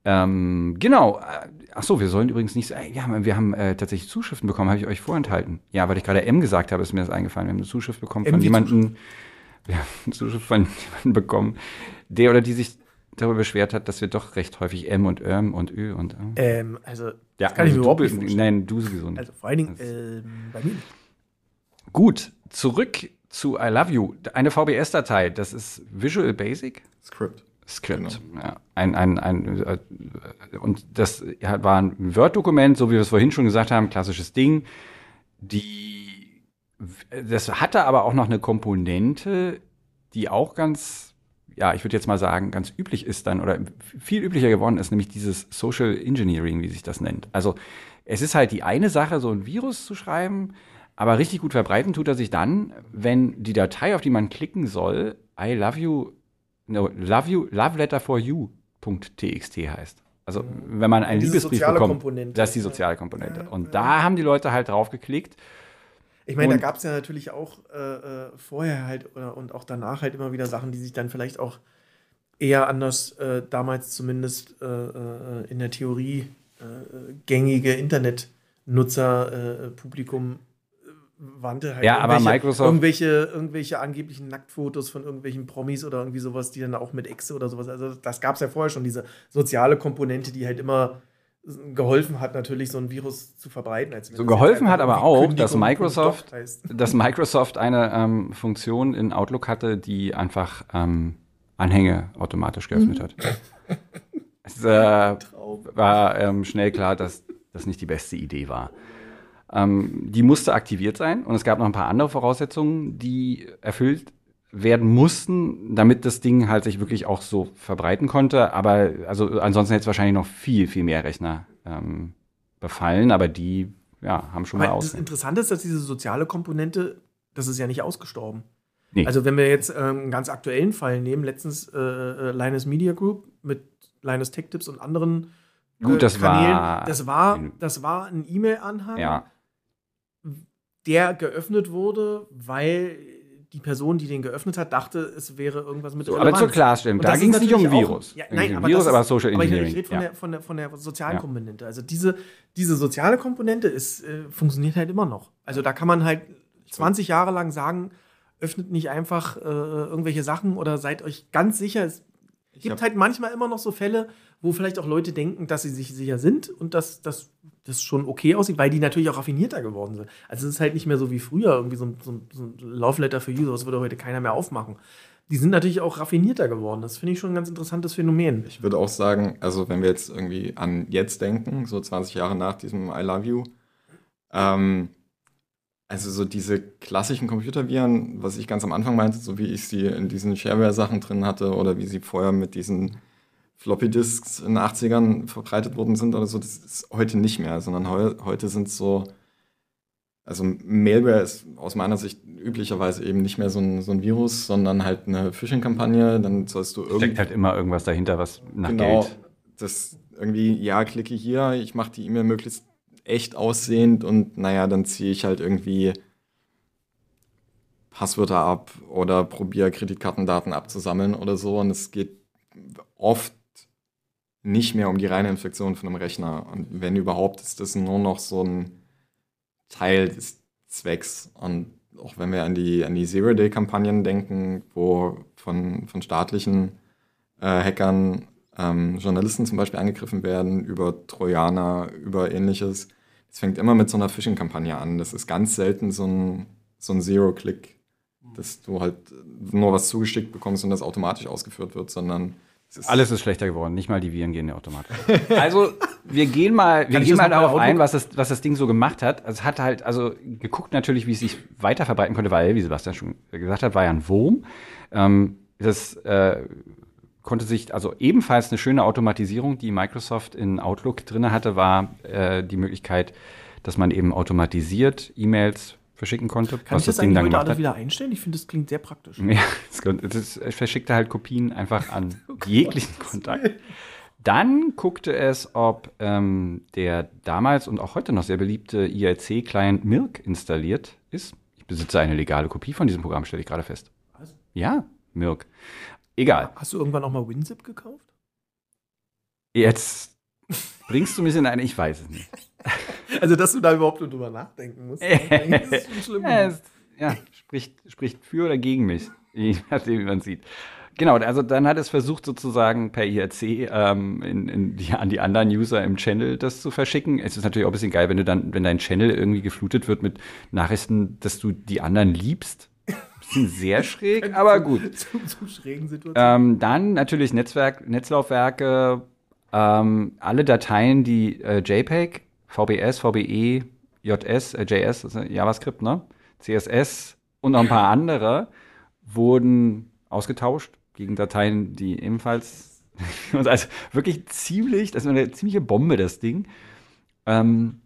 Ähm, genau. Äh, Ach so, wir sollen übrigens nicht. Äh, ja, wir haben äh, tatsächlich Zuschriften bekommen, habe ich euch vorenthalten. Ja, weil ich gerade M gesagt habe, ist mir das eingefallen. Wir haben eine Zuschrift bekommen M von jemandem. Wir haben eine Zuschrift von jemandem bekommen, der oder die sich darüber beschwert hat, dass wir doch recht häufig M und Öm und Ö und Ö. Ähm, also, Ja, das kann ich also mir überhaupt nicht vorstellen. Nein, du sowieso nicht. Also vor allen Dingen ähm, bei mir. Gut, zurück zu I Love You. Eine VBS-Datei, das ist Visual Basic Script. Script. Ja, ein, ein, ein, äh, und das war ein Word-Dokument, so wie wir es vorhin schon gesagt haben, klassisches Ding. Die, das hatte aber auch noch eine Komponente, die auch ganz ja, ich würde jetzt mal sagen, ganz üblich ist dann oder viel üblicher geworden ist, nämlich dieses Social Engineering, wie sich das nennt. Also es ist halt die eine Sache, so ein Virus zu schreiben, aber richtig gut verbreiten tut er sich dann, wenn die Datei, auf die man klicken soll, I love you, no, love you, love letter for you.txt heißt. Also wenn man einen Liebesbrief soziale bekommt, Komponente. das ist die soziale Komponente. Ja, Und ja. da haben die Leute halt drauf geklickt. Ich meine, da gab es ja natürlich auch äh, äh, vorher halt oder, und auch danach halt immer wieder Sachen, die sich dann vielleicht auch eher anders, äh, damals zumindest äh, äh, in der Theorie äh, gängige Internetnutzer-Publikum wandte. Halt Ja, aber irgendwelche- Microsoft- Irgendwelche, irgendwelche angeblichen Nacktfotos von irgendwelchen Promis oder irgendwie sowas, die dann auch mit Exe oder sowas. Also das gab es ja vorher schon, diese soziale Komponente, die halt immer geholfen hat, natürlich so ein Virus zu verbreiten. Als wenn So geholfen einfach hat aber auch, dass Microsoft- dass Microsoft eine ähm, Funktion in Outlook hatte, die einfach ähm, Anhänge automatisch geöffnet hat. Es äh, war ähm, schnell klar, dass das nicht die beste Idee war. Ähm, die musste aktiviert sein und es gab noch ein paar andere Voraussetzungen, die erfüllt werden mussten, damit das Ding halt sich wirklich auch so verbreiten konnte. Aber also ansonsten hätte es wahrscheinlich noch viel, viel mehr Rechner ähm, befallen, aber die ja, haben schon mal Aber das aus. Interessante ist, dass diese soziale Komponente, das ist ja nicht ausgestorben. Nee. Also wenn wir jetzt ähm, einen ganz aktuellen Fall nehmen, letztens äh, äh, Linus Media Group mit Linus Tech Tips und anderen Gut, das war- das war, das war ein E-Mail-Anhang, Ja, der geöffnet wurde, weil die Person, die den geöffnet hat, dachte, es wäre irgendwas mit So, aber zur Klarstellung, da ging es nicht um natürlich auch- Virus. Ja, nein, aber Virus, ist- aber Social aber ich, Engineering. ich rede von, ja. der, von, der, von der sozialen Ja. Komponente. Also diese, diese soziale Komponente ist, äh, funktioniert halt immer noch. Also da kann man halt 20 Jahre lang sagen, öffnet nicht einfach äh, irgendwelche Sachen oder seid euch ganz sicher. Es gibt halt manchmal immer noch so Fälle, wo vielleicht auch Leute denken, dass sie sich sicher sind und dass das schon okay aussieht, weil die natürlich auch raffinierter geworden sind. Also es ist halt nicht mehr so wie früher, irgendwie so, ein- so, ein- so ein Love Letter für You, das würde heute keiner mehr aufmachen. Die sind natürlich auch raffinierter geworden. Das finde ich schon ein ganz interessantes Phänomen. Ich würde auch sagen, also wenn wir jetzt irgendwie an jetzt denken, so 20 Jahre nach diesem I Love You, ähm, also so diese klassischen Computerviren, was ich ganz am Anfang meinte, so wie ich sie in diesen Shareware-Sachen drin hatte oder wie sie vorher mit diesen Floppy Disks in den 80ern verbreitet worden sind oder so, das ist heute nicht mehr, sondern heu heute sind so, also Mailware ist aus meiner Sicht üblicherweise eben nicht mehr so ein, so ein Virus, sondern halt eine Phishing-Kampagne, dann sollst du irgendwie Steckt halt immer irgendwas dahinter, was nach genau, Geld. das irgendwie, ja, klicke hier, ich mache die E-Mail möglichst echt aussehend und naja, dann ziehe ich halt irgendwie Passwörter ab oder probiere Kreditkartendaten abzusammeln oder so und es geht oft nicht mehr um die reine Infektion von einem Rechner und wenn überhaupt ist das nur noch so ein Teil des Zwecks und auch wenn wir an die, an die Zero-Day-Kampagnen denken, wo von, von staatlichen äh, Hackern ähm, Journalisten zum Beispiel angegriffen werden, über Trojaner, über ähnliches. Es fängt immer mit so einer Phishing-Kampagne an. Das ist ganz selten so ein, so ein Zero-Click, dass du halt nur was zugeschickt bekommst und das automatisch ausgeführt wird, sondern ist Alles ist schlechter geworden, nicht mal die Viren gehen ja automatisch. Also, wir gehen mal, wir Kann gehen mal darauf ein, was das, was das Ding so gemacht hat. Also, Es hat halt, also geguckt natürlich, wie es sich weiter verbreiten konnte, weil, wie Sebastian schon gesagt hat, war ja ein Wurm. Ähm, das äh, konnte sich, also ebenfalls eine schöne Automatisierung, die Microsoft in Outlook drin hatte, war äh, die Möglichkeit, dass man eben automatisiert E-Mails verschicken konnte, Kann ich das eigentlich heute alles wieder einstellen? Ich finde, das klingt sehr praktisch. Ja, es das es verschickte halt Kopien einfach an jeglichen Kontakt. Dann guckte es, ob ähm, der damals und auch heute noch sehr beliebte IRC-Client Milk installiert ist. Ich besitze eine legale Kopie von diesem Programm, stelle ich gerade fest. Was? Ja, Milk. Egal. Hast du irgendwann auch mal WinZip gekauft? Jetzt bringst du mich in eine, ich weiß es nicht. Also, dass du da überhaupt nur drüber nachdenken musst. das ist schon schlimm. Ja, es, ja spricht, spricht für oder gegen mich, je nachdem, wie man sieht. Genau, also dann hat es versucht, sozusagen per IRC ähm, in, in die, an die anderen User im Channel das zu verschicken. Es ist natürlich auch ein bisschen geil, wenn du dann, wenn dein Channel irgendwie geflutet wird mit Nachrichten, dass du die anderen liebst. Bisschen sehr schräg, aber gut. Zu, zu schrägen Situationen. Ähm, dann natürlich Netzwerk, Netzlaufwerke, ähm, alle Dateien, die äh, JPEG, VBS, VBE, JS, äh, JS, also JavaScript, ne? CSS und noch ein paar andere wurden ausgetauscht gegen Dateien, die ebenfalls also wirklich ziemlich, das ist eine ziemliche Bombe, das Ding. Ähm,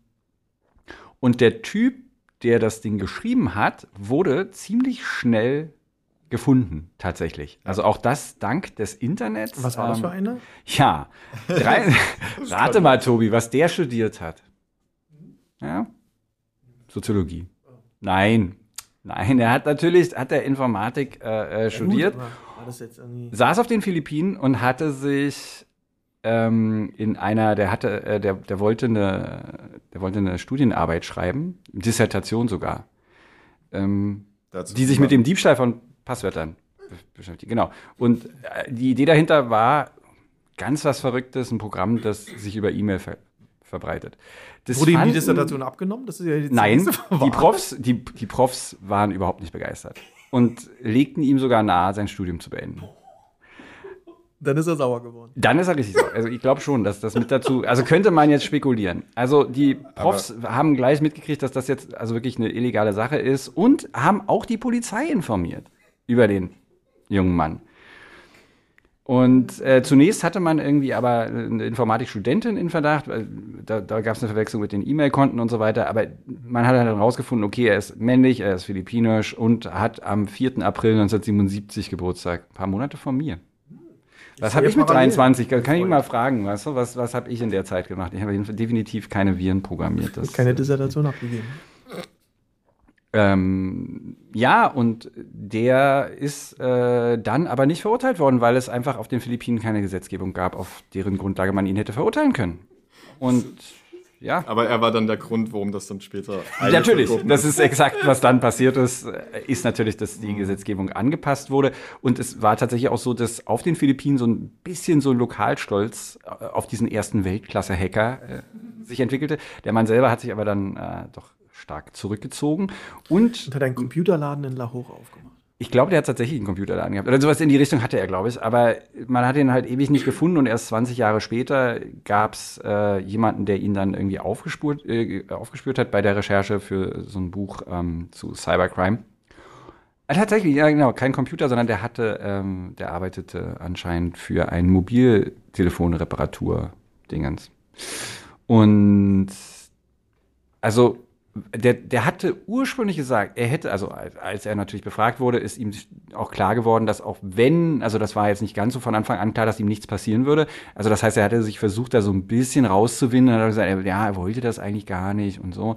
und der Typ, der das Ding geschrieben hat, wurde ziemlich schnell gefunden, tatsächlich. Also auch das dank des Internets. Was war das für eine? Ja. Drei, rate mal, Tobi, was der studiert hat. Ja? Soziologie. Nein. Nein, er hat natürlich, hat er Informatik äh, äh, studiert. Ja, gut, war das jetzt irgendwie saß auf den Philippinen und hatte sich ähm, in einer, der hatte, äh, der, der wollte eine, der wollte eine Studienarbeit schreiben, Dissertation sogar, ähm, die sich mit dem Diebstahl von Passwörtern be- beschäftigt. Genau. Und äh, die Idee dahinter war ganz was Verrücktes, ein Programm, das sich über E-Mail ver verbreitet. Das Wurde ihm die Dissertation abgenommen? Das ist ja die Nein, die. Profs, die, die Profs waren überhaupt nicht begeistert und legten ihm sogar nahe, sein Studium zu beenden. Dann ist er sauer geworden. Dann ist er richtig sauer. Also ich glaube schon, dass das mit dazu, also könnte man jetzt spekulieren. Also die Profs haben gleich mitgekriegt, dass das jetzt also wirklich eine illegale Sache ist und haben auch die Polizei informiert über den jungen Mann. Und äh, zunächst hatte man irgendwie aber eine Informatikstudentin in Verdacht, weil da, da gab es eine Verwechslung mit den E-Mail-Konten und so weiter. Aber man hat dann rausgefunden, okay, er ist männlich, er ist philippinisch und hat am 4. April 1977 Geburtstag, ein paar Monate vor mir. Was habe ich mit parallel. 23? Kann, ich ihn mal fragen, weißt du? Was, was habe ich in der Zeit gemacht? Ich habe definitiv keine Viren programmiert. Das, Keine Dissertation abgegeben. Ähm, ja, und der ist äh, dann aber nicht verurteilt worden, weil es einfach auf den Philippinen keine Gesetzgebung gab, auf deren Grundlage man ihn hätte verurteilen können. Und ja. Aber er war dann der Grund, warum das dann später. Natürlich, das ist exakt, was dann passiert ist, äh, ist natürlich, dass die Gesetzgebung angepasst wurde. Und es war tatsächlich auch so, dass auf den Philippinen so ein bisschen so ein Lokalstolz äh, auf diesen ersten Weltklasse-Hacker äh, sich entwickelte. Der Mann selber hat sich aber dann äh, doch stark zurückgezogen. Und Und hat einen Computerladen in Lahore aufgemacht. ich glaube, der hat tatsächlich einen Computerladen gehabt. Oder sowas in die Richtung hatte er, glaube ich. Aber man hat ihn halt ewig nicht gefunden und erst 20 Jahre später gab es äh, jemanden, der ihn dann irgendwie aufgespürt, äh, aufgespürt hat bei der Recherche für so ein Buch ähm, zu Cybercrime. Äh, tatsächlich, ja genau, kein Computer, sondern der hatte, ähm, der arbeitete anscheinend für ein Mobiltelefonreparatur-Dingens. Und also der, der hatte ursprünglich gesagt, er hätte, also als, er natürlich befragt wurde, ist ihm auch klar geworden, dass auch wenn, also das war jetzt nicht ganz so von Anfang an klar, dass ihm nichts passieren würde. Also das heißt, er hatte sich versucht, da so ein bisschen rauszuwinden und hat gesagt, er- ja, er wollte das eigentlich gar nicht und so.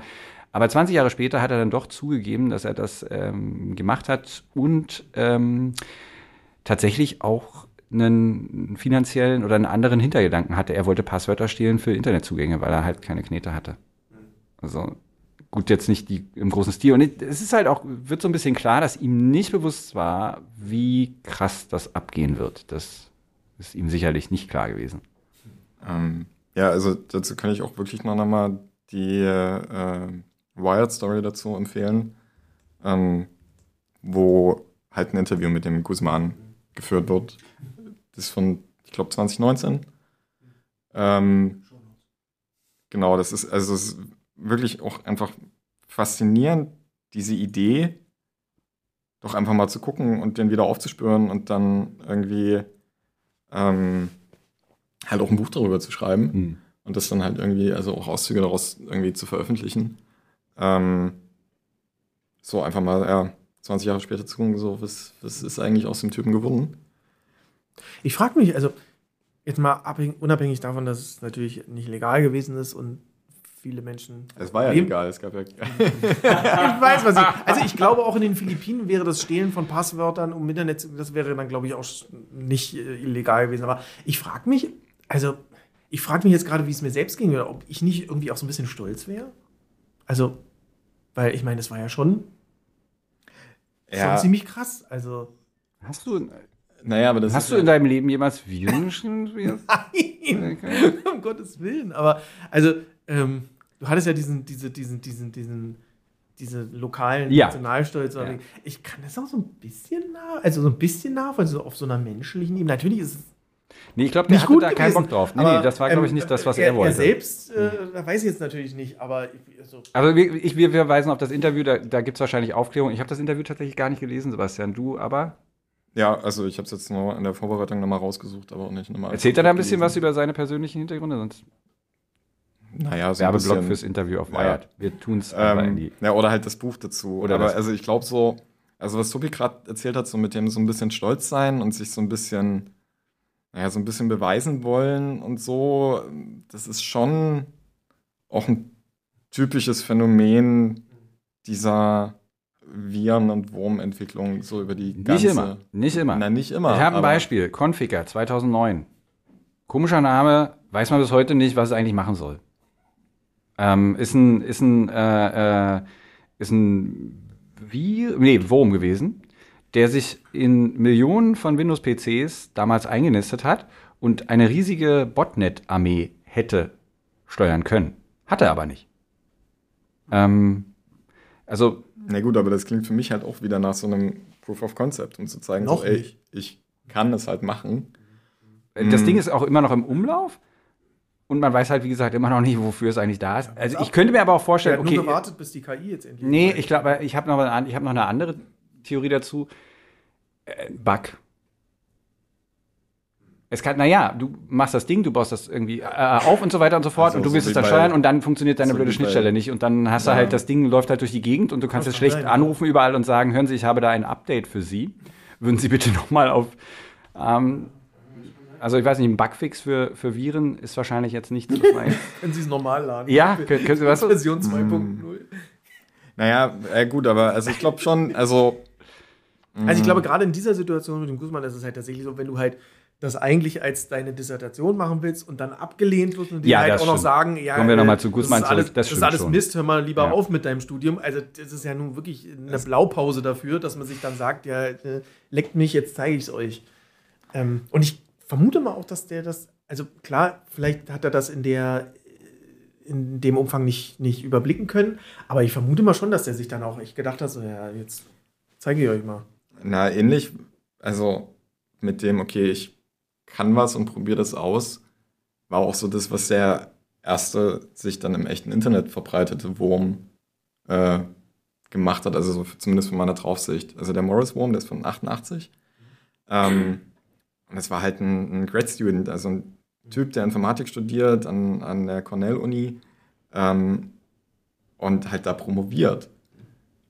Aber 20 Jahre später hat er dann doch zugegeben, dass er das ähm, gemacht hat und ähm, tatsächlich auch einen finanziellen oder einen anderen Hintergedanken hatte. Er wollte Passwörter stehlen für Internetzugänge, weil er halt keine Knete hatte. Also gut, jetzt nicht die im großen Stil. Und es ist halt auch, wird so ein bisschen klar, dass ihm nicht bewusst war, wie krass das abgehen wird. Das ist ihm sicherlich nicht klar gewesen. Ähm, ja, also dazu kann ich auch wirklich noch mal die äh, Wired Story dazu empfehlen, ähm, wo halt ein Interview mit dem Guzman geführt wird. Das ist von, ich glaube, 2019. Ähm, genau, das ist also es wirklich auch einfach faszinierend, diese Idee, doch einfach mal zu gucken und den wieder aufzuspüren und dann irgendwie ähm, halt auch ein Buch darüber zu schreiben und das dann halt irgendwie, also auch Auszüge daraus irgendwie zu veröffentlichen. Ähm, so einfach mal, ja, 20 Jahre später zu gucken, so, was, was ist eigentlich aus dem Typen geworden? Ich frage mich, also jetzt mal abhängig, unabhängig davon, dass es natürlich nicht legal gewesen ist und viele Menschen. Es war ja Leben- egal, es gab ja. Ich weiß, was ich. Also ich glaube, auch in den Philippinen wäre das Stehlen von Passwörtern um Internet, das wäre dann, glaube ich, auch nicht äh, illegal gewesen. Aber ich frage mich, also ich frage mich jetzt gerade, wie es mir selbst ging, oder ob ich nicht irgendwie auch so ein bisschen stolz wäre. Also, weil ich meine, das war ja schon, schon ziemlich krass. Also, Hast du, naja, aber das hast ist du ja, in deinem Leben jemals Viren geschrieben? nein, um Gottes Willen. Aber also, ähm, du hattest ja diesen, diese, diesen, diesen, diesen, diese lokalen Ja. Nationalstolz. Ja. Ich kann das auch so ein bisschen nah, also so ein bisschen nach, also auf so einer menschlichen Ebene. Natürlich ist es Nee, ich glaube, der nicht hatte gut da keinen gewesen, Bock drauf. Nee, aber, nee, das war, glaube ich, ähm, nicht das, was er, er, wollte. Er selbst, äh, da weiß ich jetzt natürlich nicht, aber ich, also, Also wir, ich, wir, wir weisen auf das Interview, da, da gibt es wahrscheinlich Aufklärung. Ich habe das Interview tatsächlich gar nicht gelesen, Sebastian. Du aber? Ja, also ich habe es jetzt nur in der Vorbereitung nochmal rausgesucht, aber auch nicht nochmal. Erzählt er da ein bisschen was über seine persönlichen Hintergründe? Sonst naja, so Werbeblock fürs Interview auf Wired. Ja. Wir tun es ähm, Ja, oder halt das Buch dazu. Oder aber also ich glaube so, also was Tobi gerade erzählt hat, so mit dem so ein bisschen stolz sein und sich so ein bisschen, naja, so ein bisschen beweisen wollen und so, das ist schon auch ein typisches Phänomen dieser Viren- und Wurmentwicklung so über die ganze... Nicht immer, nicht immer. Na, nicht immer. Ich habe ein Beispiel, Configure 2009. Komischer Name, weiß man bis heute nicht, was es eigentlich machen soll. Ähm, ist ein, ist ein, äh, äh, ist ein wie, nee, Wurm gewesen, der sich in Millionen von Windows-PCs damals eingenistet hat und eine riesige Botnet-Armee hätte steuern können. Hatte aber nicht. Ähm, also. Na gut, aber das klingt für mich halt auch wieder nach so einem Proof of Concept, um zu zeigen, so, ey, ich, ich kann es halt machen. Das mhm. Ding ist auch immer noch im Umlauf. Und man weiß halt, wie gesagt, immer noch nicht, wofür es eigentlich da ist. Also ich könnte mir aber auch vorstellen, okay. nur gewartet, bis die KI jetzt endlich. Nee, ich glaube, ich habe noch, hab noch eine andere Theorie dazu. Äh, Bug. Es kann, naja, du machst das Ding, du baust das irgendwie äh, auf und so weiter und so fort also, und du willst so es dann steuern und dann funktioniert deine so blöde Schnittstelle nicht und dann hast ja. du halt, das Ding läuft halt durch die Gegend und du kannst jetzt schlecht sein, anrufen ja. überall und sagen, hören Sie, ich habe da ein Update für Sie. Würden Sie bitte nochmal auf ähm, also ich weiß nicht, ein Bugfix für, für Viren ist wahrscheinlich jetzt nicht so Können Sie es normal laden? Ja, können, können Sie was? Version 2.0. Hm. Naja, äh, gut, aber also ich glaube schon, also. Also ich glaube, gerade in dieser Situation mit dem Guzman ist es halt tatsächlich so, wenn du halt das eigentlich als deine Dissertation machen willst und dann abgelehnt wirst und die ja, halt auch stimmt. noch sagen, ja, Kommen wir nochmal zu Guzman das ist alles, zurück. Das, das ist alles schon. Mist, hör mal lieber ja. auf mit deinem Studium. Also das ist ja nun wirklich eine Blaupause dafür, dass man sich dann sagt, ja, äh, leckt mich, jetzt zeige ich es euch. Ähm, und ich vermute mal auch, dass der das, also klar, vielleicht hat er das in der in dem Umfang nicht, nicht überblicken können, aber ich vermute mal schon, dass er sich dann auch echt gedacht hat, so ja, jetzt zeige ich euch mal. Na, ähnlich, also mit dem, okay, ich kann was und probiere das aus, war auch so das, was der erste sich dann im echten Internet verbreitete Wurm äh, gemacht hat, also so zumindest von meiner Draufsicht. Also der Morris Wurm, der ist von 88. Ähm, und es war halt ein, ein Grad Student, also ein Typ, der Informatik studiert an, an der Cornell-Uni ähm, und halt da promoviert.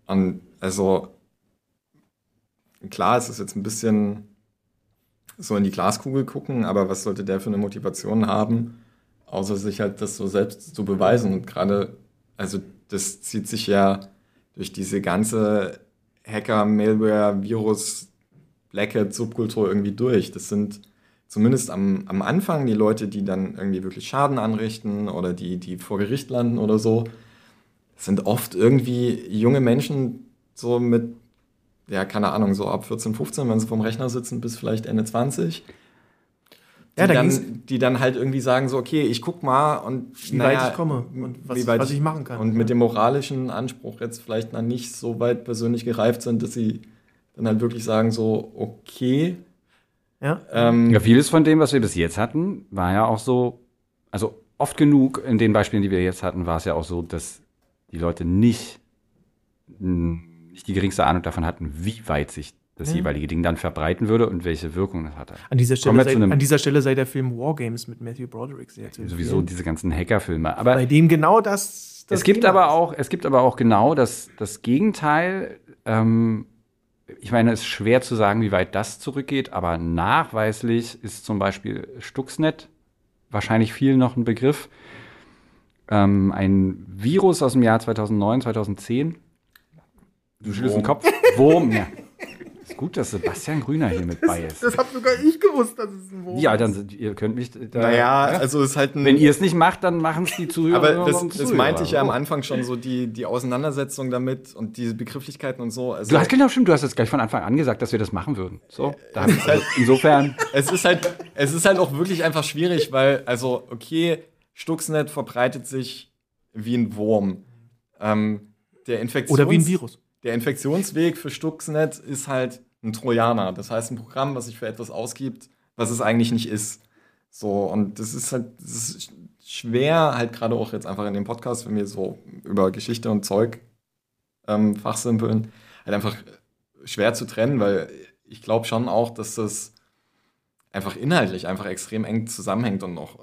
Und also klar, es ist jetzt ein bisschen so in die Glaskugel gucken, aber was sollte der für eine Motivation haben, außer sich halt das so selbst zu beweisen? Und gerade, also das zieht sich ja durch diese ganze Hacker, Malware, Virus, Black Hat Subkultur irgendwie durch. Das sind zumindest am, am Anfang die Leute, die dann irgendwie wirklich Schaden anrichten oder die, die vor Gericht landen oder so, sind oft irgendwie junge Menschen so mit, ja, keine Ahnung, so ab 14, 15, wenn sie vom Rechner sitzen, bis vielleicht Ende 20. Die, ja, da dann, die dann halt irgendwie sagen so, okay, ich guck mal und wie naja, weit ich komme und was, was ich machen kann. Und mit dem moralischen Anspruch jetzt vielleicht noch nicht so weit persönlich gereift sind, dass sie dann halt wirklich sagen so, okay. Ja. Ähm, ja, vieles von dem, was wir bis jetzt hatten, war ja auch so, also oft genug in den Beispielen, die wir jetzt hatten, war es ja auch so, dass die Leute nicht, nicht die geringste Ahnung davon hatten, wie weit sich das ja. jeweilige Ding dann verbreiten würde und welche Wirkung das hatte. An dieser Stelle, sei, an dieser Stelle sei der Film Wargames mit Matthew Broderick sehr zu Sowieso diese ganzen Hackerfilme. Aber Bei dem genau das. das es gibt aber auch, es gibt aber auch genau das, das Gegenteil. Ähm, ich meine, es ist schwer zu sagen, wie weit das zurückgeht, aber nachweislich ist zum Beispiel Stuxnet wahrscheinlich viel noch ein Begriff. Ähm, ein Virus aus dem Jahr 2009, 2010. Du schüttelst den Kopf. Wurm, ja. Ist gut, dass Sebastian Grüner hier mit bei ist. Das, das hab sogar ich gewusst, dass es ein Wurm Ja, dann ihr könnt mich da, Naja, also ist halt ein, Wenn ihr es nicht macht, dann machen es die Zuhörer. Aber das, das meinte ich ja am Anfang schon so, die, die Auseinandersetzung damit und diese Begrifflichkeiten und so. Also du hast genau stimmt, du hast jetzt gleich von Anfang an gesagt, dass wir das machen würden. So, da also halt, insofern. Es ist halt, es ist halt auch wirklich einfach schwierig, weil, also, okay, Stuxnet verbreitet sich wie ein Wurm. Ähm, der Infektions Oder wie ein Virus der Infektionsweg für Stuxnet ist halt ein Trojaner. Das heißt, ein Programm, was sich für etwas ausgibt, was es eigentlich nicht ist. So, und das ist halt das ist schwer, halt gerade auch jetzt einfach in dem Podcast, wenn wir so über Geschichte und Zeug ähm, fachsimpeln, halt einfach schwer zu trennen, weil ich glaube schon auch, dass das einfach inhaltlich einfach extrem eng zusammenhängt und auch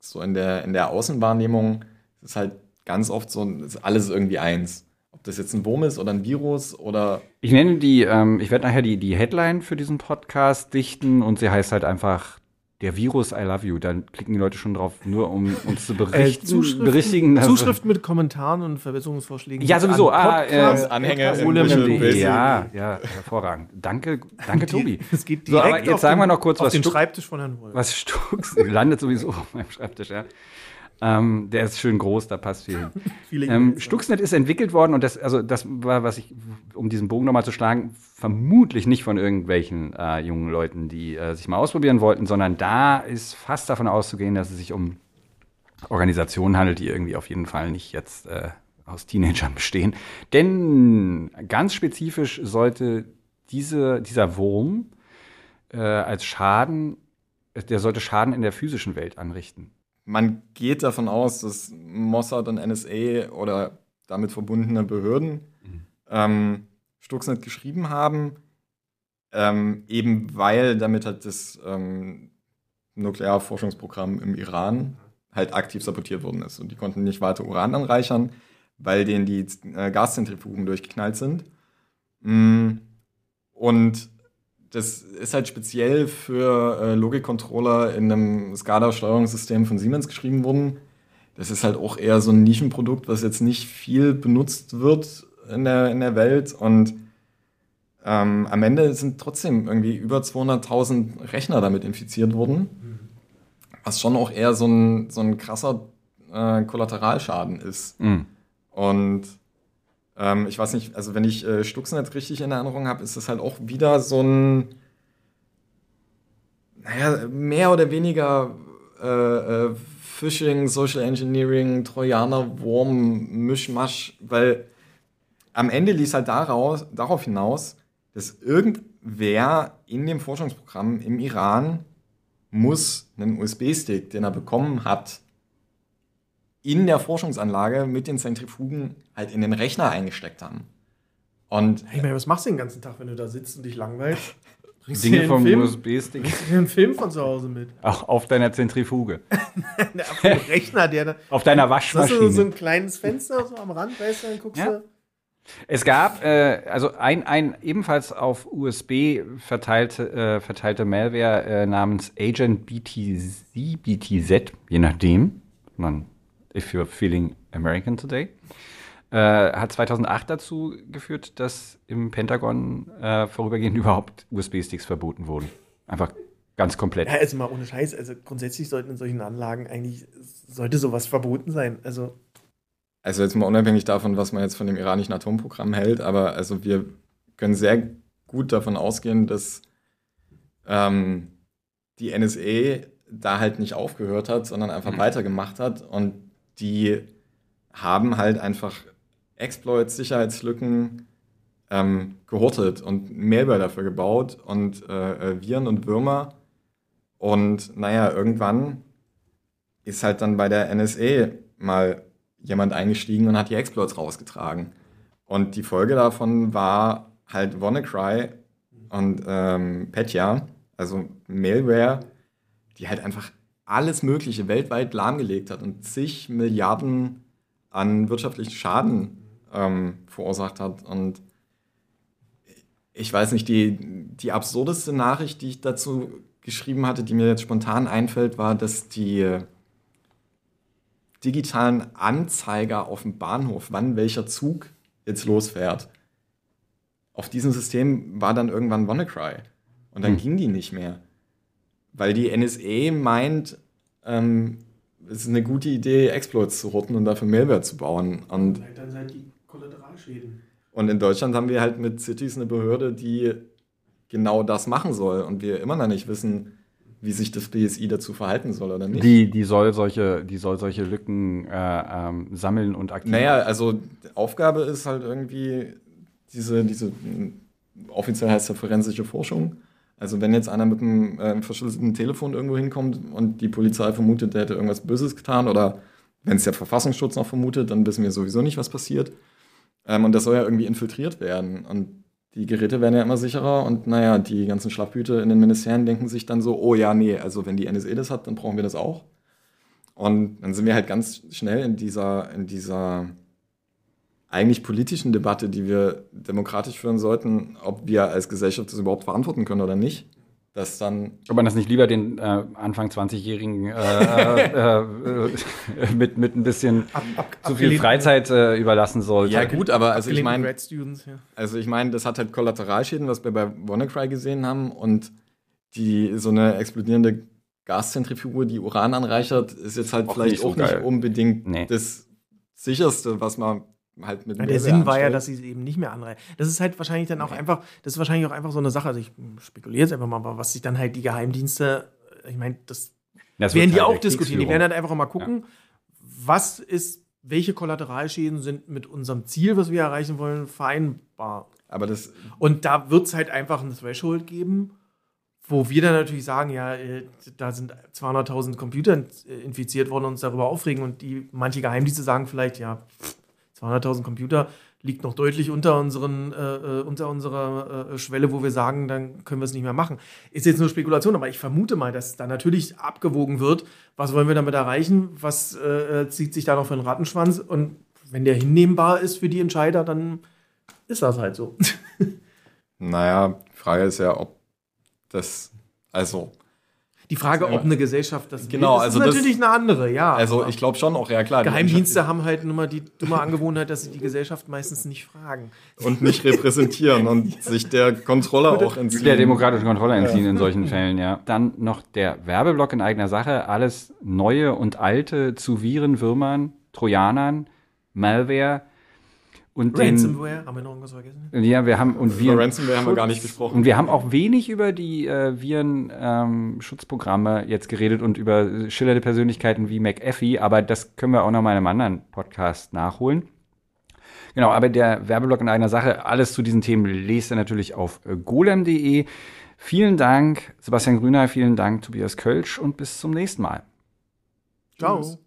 so in der, in der Außenwahrnehmung ist halt ganz oft so, ist alles irgendwie eins. Das jetzt ein Wurm ist oder ein Virus oder. Ich nenne die, ähm, ich werde nachher die, die Headline für diesen Podcast dichten und sie heißt halt einfach der Virus I love you. Dann klicken die Leute schon drauf, nur um uns zu berichten, äh, Zuschriften, berichtigen. Zuschriften mit Kommentaren und Verbesserungsvorschlägen. Ja, sowieso. Ah, äh, Anhänge. Ja, ja, hervorragend. Danke, danke, Tobi. Es geht direkt so, aber jetzt sagen wir noch kurz, auf was den Stuck, Schreibtisch von Herrn Wolf. Was Stux landet sowieso auf meinem Schreibtisch, ja. Ähm, der ist schön groß, da passt viel hin. ähm, Stuxnet ist entwickelt worden und das, also das war, was ich, um diesen Bogen nochmal zu schlagen, vermutlich nicht von irgendwelchen äh, jungen Leuten, die äh, sich mal ausprobieren wollten, sondern da ist fast davon auszugehen, dass es sich um Organisationen handelt, die irgendwie auf jeden Fall nicht jetzt äh, aus Teenagern bestehen. Denn ganz spezifisch sollte diese, dieser Wurm äh, als Schaden, der sollte Schaden in der physischen Welt anrichten man geht davon aus, dass Mossad und NSA oder damit verbundene Behörden mhm. ähm, Stuxnet geschrieben haben, ähm, eben weil damit halt das ähm, Nuklearforschungsprogramm im Iran halt aktiv sabotiert worden ist. Und die konnten nicht weiter Uran anreichern, weil denen die äh, Gaszentrifugen durchgeknallt sind. Mm. Und das ist halt speziell für äh, Logikcontroller in einem SCADA-Steuerungssystem von Siemens geschrieben worden. Das ist halt auch eher so ein Nischenprodukt, was jetzt nicht viel benutzt wird in der, in der Welt. Und ähm, am Ende sind trotzdem irgendwie über 200.000 Rechner damit infiziert worden. Was schon auch eher so ein, so ein krasser äh, Kollateralschaden ist. Mhm. Und ähm, ich weiß nicht, also wenn ich äh, Stuxnet richtig in Erinnerung habe, ist das halt auch wieder so ein, naja, mehr oder weniger äh, äh, Phishing, Social Engineering, Trojaner, Wurm, Mischmasch, weil am Ende lief halt daraus, darauf hinaus, dass irgendwer in dem Forschungsprogramm im Iran muss einen USB-Stick, den er bekommen hat, in der Forschungsanlage mit den Zentrifugen halt in den Rechner eingesteckt haben. Und hey, man, was machst du den ganzen Tag, wenn du da sitzt und dich langweilst? Bringst Dinge vom USB-Stick. Bringst du einen Film von zu Hause mit? Auch auf deiner Zentrifuge. auf dem Rechner, der da. Auf deiner Waschmaschine. Hast du so ein kleines Fenster so am Rand, weißt du, dann guckst ja. du. Es gab äh, also ein, ein ebenfalls auf USB verteilte, äh, verteilte Malware äh, namens Agent BTZ, BTZ, je nachdem. Man If You're Feeling American Today. Äh, hat 2008 dazu geführt, dass im Pentagon äh, vorübergehend überhaupt USB-Sticks verboten wurden. Einfach ganz komplett. Ja, also mal ohne Scheiß. Also grundsätzlich sollten in solchen Anlagen eigentlich, sollte sowas verboten sein. Also also jetzt mal unabhängig davon, was man jetzt von dem iranischen Atomprogramm hält, aber also wir können sehr gut davon ausgehen, dass ähm, die NSA da halt nicht aufgehört hat, sondern einfach mhm. weitergemacht hat und die haben halt einfach Exploits, Sicherheitslücken ähm, gehortet und Malware dafür gebaut und äh, äh Viren und Würmer. Und naja, irgendwann ist halt dann bei der NSA mal jemand eingestiegen und hat die Exploits rausgetragen. Und die Folge davon war halt WannaCry und ähm, Petya, also Malware, die halt einfach alles Mögliche weltweit lahmgelegt hat und zig Milliarden an wirtschaftlichen Schaden ähm, verursacht hat. Und ich weiß nicht, die, die absurdeste Nachricht, die ich dazu geschrieben hatte, die mir jetzt spontan einfällt, war, dass die digitalen Anzeiger auf dem Bahnhof, wann welcher Zug jetzt losfährt, auf diesem System war dann irgendwann WannaCry. Und dann hm. ging die nicht mehr weil die NSA meint, ähm, es ist eine gute Idee, Exploits zu rotten und dafür Malware zu bauen. Und dann seid die Kollateralschäden. Und in Deutschland haben wir halt mit Cities eine Behörde, die genau das machen soll und wir immer noch nicht wissen, wie sich das BSI dazu verhalten soll oder nicht. Die, die, soll, solche, die soll solche Lücken äh, ähm, sammeln und aktivieren. Naja, also Aufgabe ist halt irgendwie diese, diese offiziell heißt ja forensische Forschung, also wenn jetzt einer mit einem äh, verschlüsselten Telefon irgendwo hinkommt und die Polizei vermutet, der hätte irgendwas Böses getan oder wenn es der Verfassungsschutz noch vermutet, dann wissen wir sowieso nicht, was passiert. Ähm, und das soll ja irgendwie infiltriert werden. Und die Geräte werden ja immer sicherer und naja, die ganzen Schlafhüte in den Ministerien denken sich dann so, oh ja, nee, also wenn die NSA das hat, dann brauchen wir das auch. Und dann sind wir halt ganz schnell in dieser, in dieser eigentlich politischen Debatte, die wir demokratisch führen sollten, ob wir als Gesellschaft das überhaupt verantworten können oder nicht. Dass dann ob man das nicht lieber den äh, Anfang 20-Jährigen äh, äh, äh, mit, mit ein bisschen ab, ab, zu viel Freizeit äh, überlassen sollte. Ja gut, aber also ich meine, ja. also ich meine, das hat halt Kollateralschäden, was wir bei WannaCry gesehen haben und die so eine explodierende Gaszentrifuge, die Uran anreichert, ist jetzt halt auch vielleicht nicht auch so nicht unbedingt nee. das sicherste, was man halt mit ja, Der Sinn war ja, dass sie es eben nicht mehr anreichern. Das ist halt wahrscheinlich dann auch nee. einfach, das ist wahrscheinlich auch einfach so eine Sache, also ich spekuliere jetzt einfach mal, aber was sich dann halt die Geheimdienste, ich meine, das, das werden die halt auch diskutieren. Die werden halt einfach mal gucken, ja. was ist, welche Kollateralschäden sind mit unserem Ziel, was wir erreichen wollen, vereinbar. Aber das Und da wird es halt einfach ein Threshold geben, wo wir dann natürlich sagen, ja, äh, da sind 200.000 Computer infiziert worden und uns darüber aufregen und die manche Geheimdienste sagen vielleicht, ja, 200.000 Computer liegt noch deutlich unter, unseren, äh, äh, unter unserer äh, Schwelle, wo wir sagen, dann können wir es nicht mehr machen. Ist jetzt nur Spekulation, aber ich vermute mal, dass da natürlich abgewogen wird, was wollen wir damit erreichen, was äh, äh zieht sich da noch für einen Rattenschwanz und wenn der hinnehmbar ist für die Entscheider, dann ist das halt so. naja, die Frage ist ja, ob das, also die Frage, ob eine Gesellschaft das genau, will, ist, also ist natürlich das, eine andere, ja. Also ich glaube schon auch, ja klar. Geheimdienste haben halt nur mal die dumme Angewohnheit, dass sie die Gesellschaft meistens nicht fragen. Und nicht repräsentieren und sich der Kontrolle auch entziehen. Der demokratischen Kontrolle entziehen ja. in solchen Fällen, ja. Dann noch der Werbeblock in eigener Sache. Alles Neue und Alte zu Viren, Würmern, Trojanern, Malware und Ransomware, den, haben wir noch irgendwas vergessen? Ja, wir haben und wir über Ransomware haben wir gar nicht gesprochen. Und wir haben auch wenig über die äh, Viren-Schutzprogramme ähm, jetzt geredet und über schillernde Persönlichkeiten wie McAfee, aber das können wir auch noch mal in einem anderen Podcast nachholen. Genau, aber der Werbeblock in einer Sache, alles zu diesen Themen lest ihr natürlich auf äh, golem.de. Vielen Dank, Sebastian Grüner, vielen Dank, Tobias Kölsch und bis zum nächsten Mal. Ciao. Tschüss.